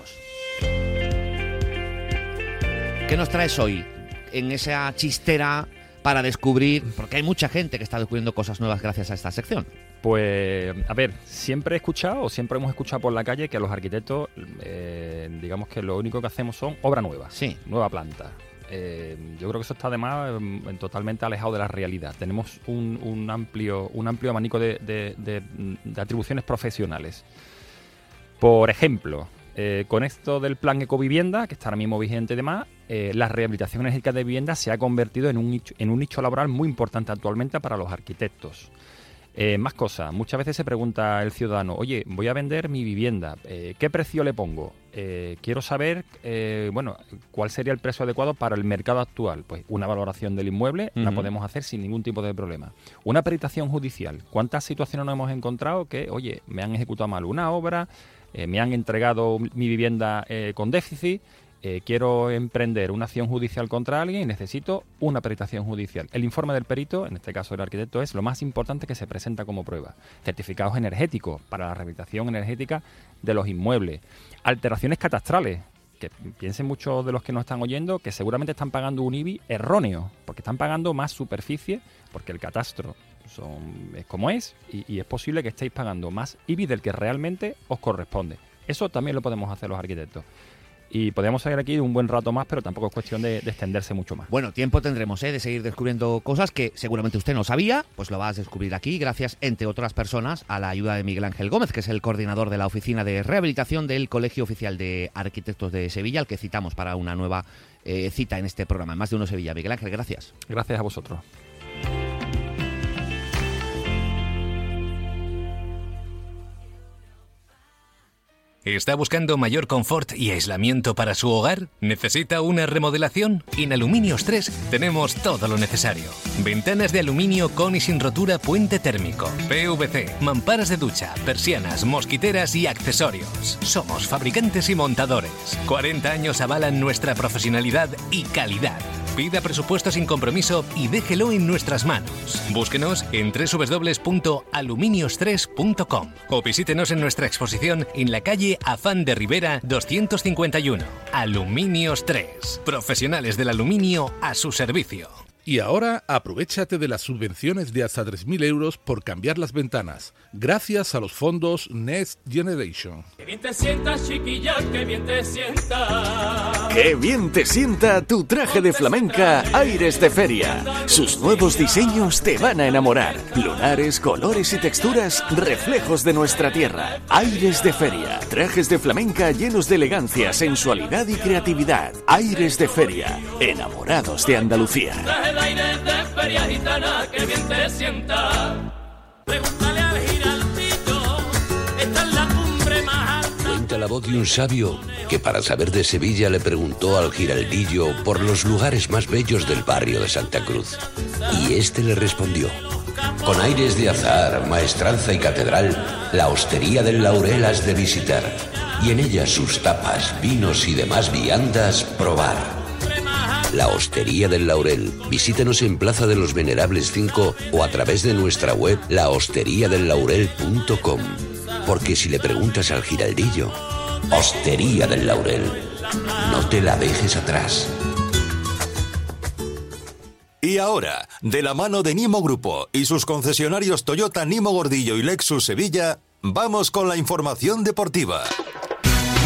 ¿Qué nos traes hoy en esa chistera para descubrir? Porque hay mucha gente que está descubriendo cosas nuevas gracias a esta sección. Pues, a ver, siempre he escuchado, o siempre hemos escuchado por la calle que los arquitectos, eh, digamos que lo único que hacemos son obra nueva. Sí. Nueva planta. Eh, yo creo que eso está además mm, totalmente alejado de la realidad. Tenemos un, un amplio, un amplio abanico de, de- de- de atribuciones profesionales. Por ejemplo, eh, con esto del plan Ecovivienda, que está ahora mismo vigente y demás, eh, la rehabilitación energética de vivienda se ha convertido en un, nicho, en un nicho laboral muy importante actualmente para los arquitectos. Eh, más cosas. Muchas veces se pregunta el ciudadano, oye, voy a vender mi vivienda, eh, ¿qué precio le pongo? Quiero saber, bueno, cuál sería el precio adecuado para el mercado actual. Pues una valoración del inmueble la podemos hacer sin ningún tipo de problema. Una peritación judicial. ¿Cuántas situaciones nos hemos encontrado que, oye, me han ejecutado mal una obra, eh, me han entregado mi vivienda eh, con déficit? eh, quiero emprender una acción judicial contra alguien y necesito una peritación judicial. El informe del perito, en este caso el arquitecto, es lo más importante que se presenta como prueba. Certificados energéticos para la rehabilitación energética de los inmuebles. Alteraciones catastrales, que piensen muchos de los que nos están oyendo que seguramente están pagando un IBI erróneo, porque están pagando más superficie, porque el catastro son, es como es, y, y es posible que estéis pagando más IBI del que realmente os corresponde. Eso también lo podemos hacer los arquitectos. Y podemos seguir aquí un buen rato más, pero tampoco es cuestión de, de extenderse mucho más. Bueno, tiempo tendremos ¿eh? de seguir descubriendo cosas que seguramente usted no sabía, pues lo vas a descubrir aquí gracias, entre otras personas, a la ayuda de Miguel Ángel Gómez, que es el coordinador de la Oficina de Rehabilitación del Colegio Oficial de Arquitectos de Sevilla, al que citamos para una nueva eh, cita en este programa, Más de Uno Sevilla. Miguel Ángel, gracias. Gracias a vosotros. ¿Está buscando mayor confort y aislamiento para su hogar? ¿Necesita una remodelación? En Aluminios 3 tenemos todo lo necesario. Ventanas de aluminio con y sin rotura puente térmico, PVC, mamparas de ducha, persianas, mosquiteras y accesorios. Somos fabricantes y montadores. 40 años avalan nuestra profesionalidad y calidad. Pida presupuesto sin compromiso y déjelo en nuestras manos. Búsquenos en www.aluminios3.com o visítenos en nuestra exposición en la calle Afán de Rivera 251. Aluminios 3. Profesionales del aluminio a su servicio. Y ahora aprovechate de las subvenciones de hasta 3.000 euros por cambiar las ventanas, gracias a los fondos Next Generation. Que bien te sientas, chiquilla, que bien te sientas. Qué bien te sienta tu traje de flamenca Aires de Feria. Sus nuevos diseños te van a enamorar. Lunares, colores y texturas, reflejos de nuestra tierra. Aires de Feria. Trajes de flamenca llenos de elegancia, sensualidad y creatividad. Aires de Feria. Enamorados de Andalucía. De aire de feria gitana, que bien te sienta. Pregúntale al esta es la cumbre más. Cuenta la voz de un sabio que para saber de Sevilla le preguntó al giraldillo por los lugares más bellos del barrio de Santa Cruz. Y este le respondió. Con aires de azar, maestranza y catedral, la hostería del Laurel has de visitar. Y en ella sus tapas, vinos y demás viandas probar. La Hostería del Laurel. Visítenos en Plaza de los Venerables 5 o a través de nuestra web lahosteriadellaurel.com. Porque si le preguntas al giraldillo, Hostería del Laurel, no te la dejes atrás. Y ahora, de la mano de Nimo Grupo y sus concesionarios Toyota Nimo Gordillo y Lexus Sevilla, vamos con la información deportiva.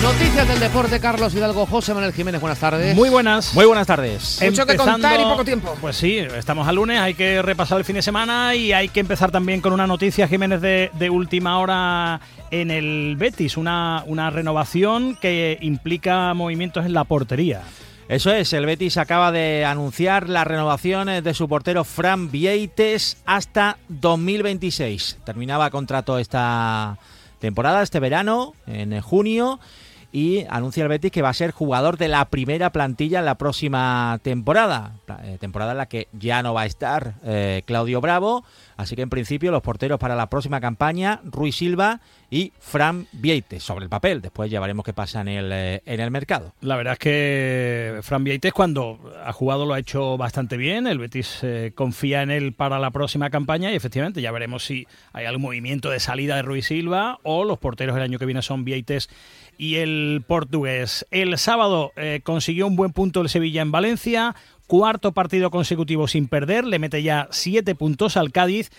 Noticias del deporte, Carlos Hidalgo, José Manuel Jiménez, buenas tardes. Muy buenas. Muy buenas tardes. Mucho que contar y poco tiempo. Pues sí, estamos al lunes, hay que repasar el fin de semana y hay que empezar también con una noticia, Jiménez, de, de última hora en el Betis, una, una renovación que implica movimientos en la portería. Eso es, el Betis acaba de anunciar la renovación de su portero Fran Vieites hasta 2026. Terminaba contrato esta temporada, este verano, en junio, y anuncia el Betis que va a ser jugador de la primera plantilla en la próxima temporada, eh, temporada en la que ya no va a estar eh, Claudio Bravo, así que en principio los porteros para la próxima campaña, Rui Silva y Fran Vieites, sobre el papel, después ya veremos qué pasa en el, eh, en el mercado. La verdad es que Fran Vieites cuando ha jugado lo ha hecho bastante bien, el Betis eh, confía en él para la próxima campaña y efectivamente ya veremos si hay algún movimiento de salida de Rui Silva o los porteros el año que viene son Vieites y el portugués. El sábado eh, consiguió un buen punto el Sevilla en Valencia, cuarto partido consecutivo sin perder, le mete ya siete puntos al Cádiz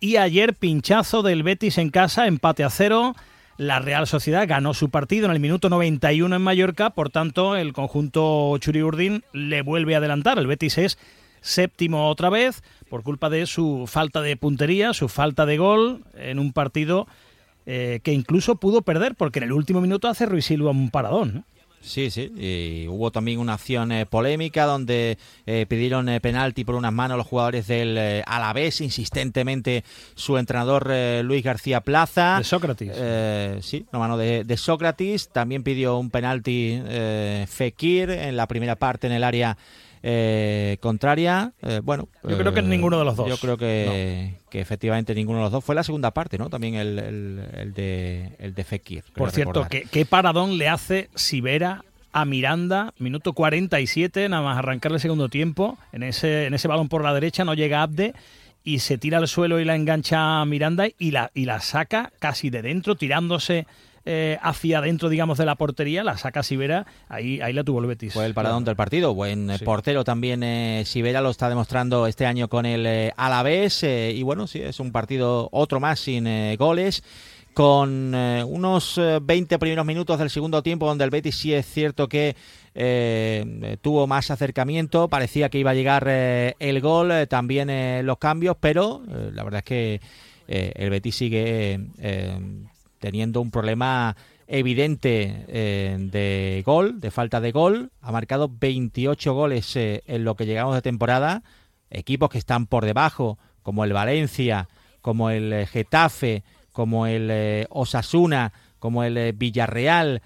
y ayer pinchazo del Betis en casa, empate a cero. La Real Sociedad ganó su partido en el minuto 91 en Mallorca, por tanto el conjunto Churiurdin le vuelve a adelantar. El Betis es séptimo otra vez por culpa de su falta de puntería, su falta de gol en un partido eh, que incluso pudo perder porque en el último minuto hace Ruiz Silva un paradón. Sí, sí. Y hubo también una acción eh, polémica donde eh, pidieron eh, penalti por unas manos los jugadores del Alavés, insistentemente su entrenador Luis García Plaza. De Sócrates. Sí, la mano de, de Sócrates. También pidió un penalti Fekir en la primera parte en el área eh, contraria. Eh, bueno, Yo creo que eh, ninguno de los dos. Yo creo que, que efectivamente ninguno de los dos. Fue la segunda parte, ¿no? También el, el- el de, el de Fekir. Por cierto. ¿qué, qué paradón le hace Sivera a Miranda, minuto 47, nada más arrancar el segundo tiempo, en ese, en ese balón por la derecha no llega Abde y se tira al suelo y la engancha a Miranda y la, y la saca casi de dentro, tirándose eh, hacia adentro, digamos, de la portería, la saca Sivera, ahí, ahí la tuvo el Betis. Fue el paradón del partido. Buen eh, portero también, eh, Sivera lo está demostrando este año con el eh, Alavés. y bueno, sí, es un partido otro más sin goles. Con eh, unos eh, 20 primeros minutos del segundo tiempo, donde el Betis sí es cierto que eh, tuvo más acercamiento, parecía que iba a llegar el gol, también los cambios, pero la verdad es que el Betis sigue teniendo un problema evidente eh, de gol, de falta de gol. Ha marcado 28 goles eh, en lo que llegamos de temporada. Equipos que están por debajo, como el Valencia, como el eh, Getafe, como el Osasuna, como el Villarreal,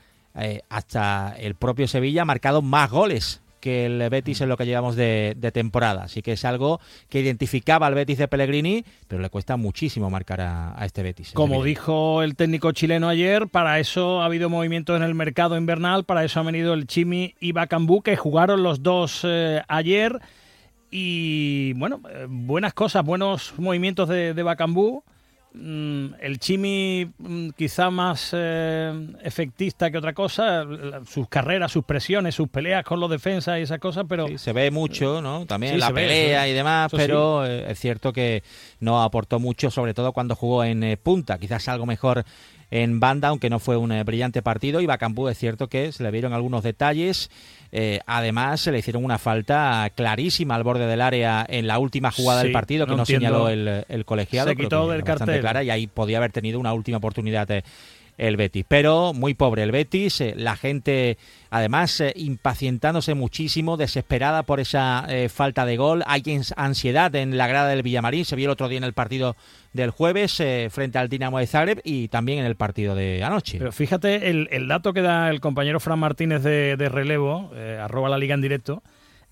hasta el propio Sevilla ha marcado más goles que el Betis en lo que llevamos de, de temporada. Así que es algo que identificaba al Betis de Pellegrini, pero le cuesta muchísimo marcar a, a este Betis. en Como dijo el técnico chileno ayer, para eso ha habido movimiento en el mercado invernal, para eso han venido el Chimi y Bacambú, que jugaron los dos eh, ayer. Y bueno, eh, buenas cosas, buenos movimientos de, de Bacambú. Mm, el Chimi mm, quizá más eh, efectista que otra cosa, sus carreras, sus presiones, sus peleas con los defensas y esas cosas, pero... se ve mucho, ¿no? También Sí, la pelea ve. y demás, Eso pero eh, es cierto que no aportó mucho, sobre todo cuando jugó en eh, punta. Quizás algo mejor en banda, aunque no fue un eh, brillante partido. Y Bacambú es cierto que se le vieron algunos detalles. Eh, además, se le hicieron una falta clarísima al borde del área en la última jugada Sí, del partido, que no señaló el, el colegiado. Se quitó del cartel. clara y ahí podía haber tenido una última oportunidad eh, el Betis. Pero muy pobre el Betis, eh, la gente además eh, impacientándose muchísimo, desesperada por esa eh, falta de gol. Hay ansiedad en la grada del Villamarín, se vio el otro día en el partido del jueves frente al Dinamo de Zagreb y también en el partido de anoche. Pero fíjate el, dato que da el compañero Fran Martínez de, relevo, arroba la liga en directo.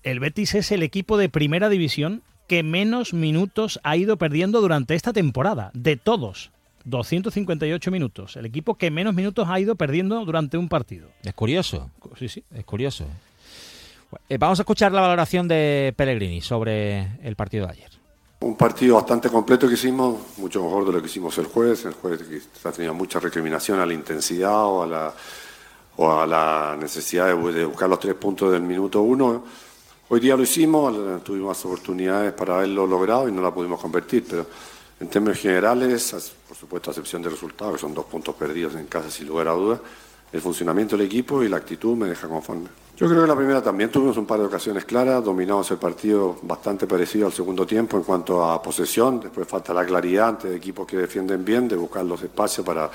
El Betis es el equipo de primera división que menos minutos ha ido perdiendo durante esta temporada, de todos. 258 minutos. El equipo que menos minutos ha ido perdiendo durante un partido. Es curioso. Sí, sí. Es curioso. Eh, vamos a escuchar la valoración de Pellegrini sobre el partido de ayer. Un partido bastante completo que hicimos, mucho mejor de lo que hicimos el jueves. El jueves que tenía mucha recriminación a la intensidad o a la, o a la necesidad de, de buscar los tres puntos del minuto uno. Hoy día lo hicimos, tuvimos más oportunidades para haberlo logrado y no la pudimos convertir, pero en términos generales, supuesto a excepción de resultados, que son dos puntos perdidos en casa sin lugar a dudas, el funcionamiento del equipo y la actitud me deja conforme. Yo creo que la primera también tuvimos un par de ocasiones claras, dominamos el partido bastante parecido al segundo tiempo en cuanto a posesión, después falta la claridad ante equipos que defienden bien de buscar los espacios para,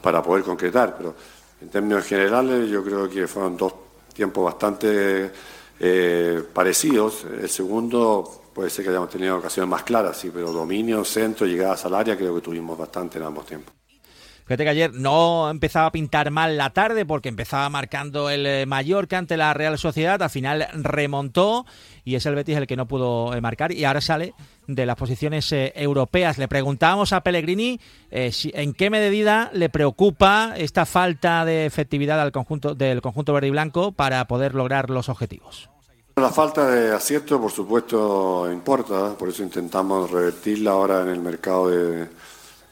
para poder concretar, pero en términos generales yo creo que fueron dos tiempos bastante eh, parecidos. El segundo puede ser que hayamos tenido ocasiones más claras, sí, pero dominio, centro, llegadas al área creo que tuvimos bastante en ambos tiempos. Fíjate que ayer no empezaba a pintar mal la tarde porque empezaba marcando el eh, Mallorca ante la Real Sociedad, al final remontó y es el Betis el que no pudo eh, marcar y ahora sale de las posiciones eh, europeas. Le preguntábamos a Pellegrini en qué medida le preocupa esta falta de efectividad al conjunto del conjunto verde y blanco para poder lograr los objetivos. La falta de acierto, por supuesto, importa, por eso intentamos revertirla ahora en el mercado de,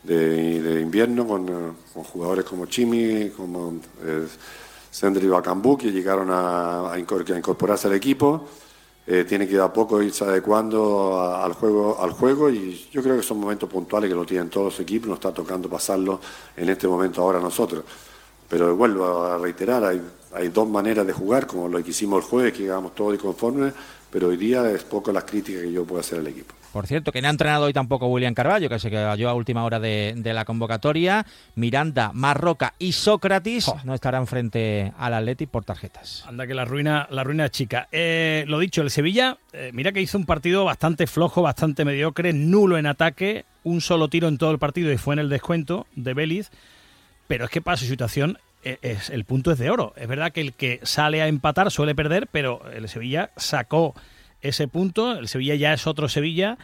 de- invierno con, jugadores como Chimi, como eh, Sendri Bacambú, que llegaron a, a incor- a incorporarse al equipo. Eh, tiene que de a poco irse adecuando al juego, al juego y yo creo que son momentos puntuales que lo tienen todos los equipos, nos está tocando pasarlo en este momento ahora nosotros. Pero vuelvo a reiterar, hay, hay dos maneras de jugar, como lo que hicimos el jueves, que llegamos todos inconformes, pero hoy día es poco las críticas que yo puedo hacer al equipo. Por cierto, que no ha entrenado hoy tampoco William Carballo, que se cayó a última hora de, de la convocatoria. Miranda, Marroca y Sócrates no estarán frente al Atleti por tarjetas. Anda que la ruina, la ruina es chica. Eh, lo dicho, el Sevilla, eh, mira que hizo un partido bastante flojo, bastante mediocre, nulo en ataque, un solo tiro en todo el partido y fue en el descuento de Vélez. Pero es que para su situación eh, es, el punto es de oro. Es verdad que el que sale a empatar suele perder, pero el Sevilla sacó ese punto. El Sevilla ya es otro Sevilla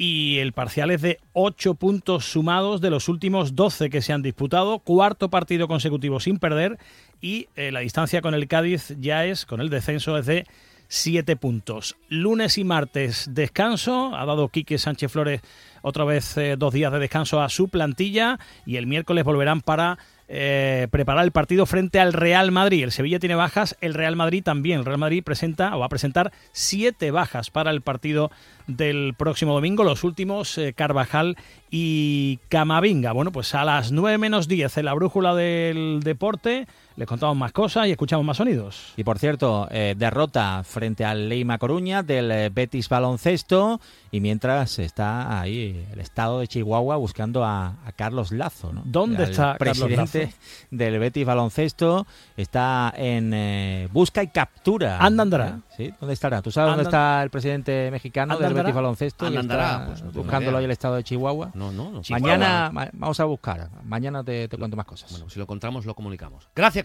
y el parcial es de 8 puntos sumados de los últimos 12 que se han disputado, cuarto partido consecutivo sin perder y eh, la distancia con el Cádiz ya es, con el descenso, es de 7 puntos. Lunes y martes descanso, ha dado Quique Sánchez Flores otra vez eh, dos días de descanso a su plantilla y el miércoles volverán para eh, preparar el partido frente al Real Madrid. El Sevilla tiene bajas, el Real Madrid también. El Real Madrid presenta o va a presentar siete bajas para el partido del próximo domingo. Los últimos, eh, Carvajal y Camavinga. Bueno, pues a las 9 menos 10 en la brújula del deporte les contamos más cosas y escuchamos más sonidos. Y por cierto, eh, derrota frente al Leima Coruña del eh, Betis Baloncesto y mientras está ahí el estado de Chihuahua buscando a, a Carlos Lazo. ¿no? ¿Dónde Al está Carlos presidente Lazo? del Betis Baloncesto? Está en eh, busca y captura. Anda andará. ¿Eh? ¿Sí? ¿Dónde estará? ¿Tú sabes dónde está el presidente mexicano del. Betis Baloncesto? y Anda está andará, pues no buscándolo ahí el estado de Chihuahua. No, no, no. Mañana ma- vamos a buscar. Mañana te, te cuento más cosas. Bueno, si lo encontramos, lo comunicamos. Gracias,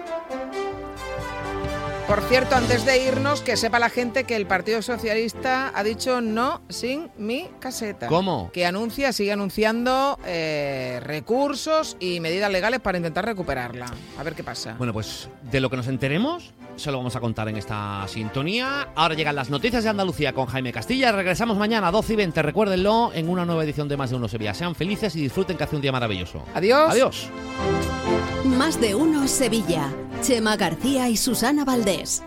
Por cierto, antes de irnos, que sepa la gente que el Partido Socialista ha dicho no sin mi caseta. ¿Cómo? Que anuncia, sigue anunciando eh, recursos y medidas legales para intentar recuperarla. A ver qué pasa. Bueno, pues de lo que nos enteremos, se lo vamos a contar en esta sintonía. Ahora llegan las noticias de Andalucía con Jaime Castilla. Regresamos mañana a 12 y 20, recuérdenlo, en una nueva edición de Más de Uno Sevilla. Sean felices y disfruten que hace un día maravilloso. Adiós. Adiós. Más de uno Sevilla. Chema García y Susana Valdés.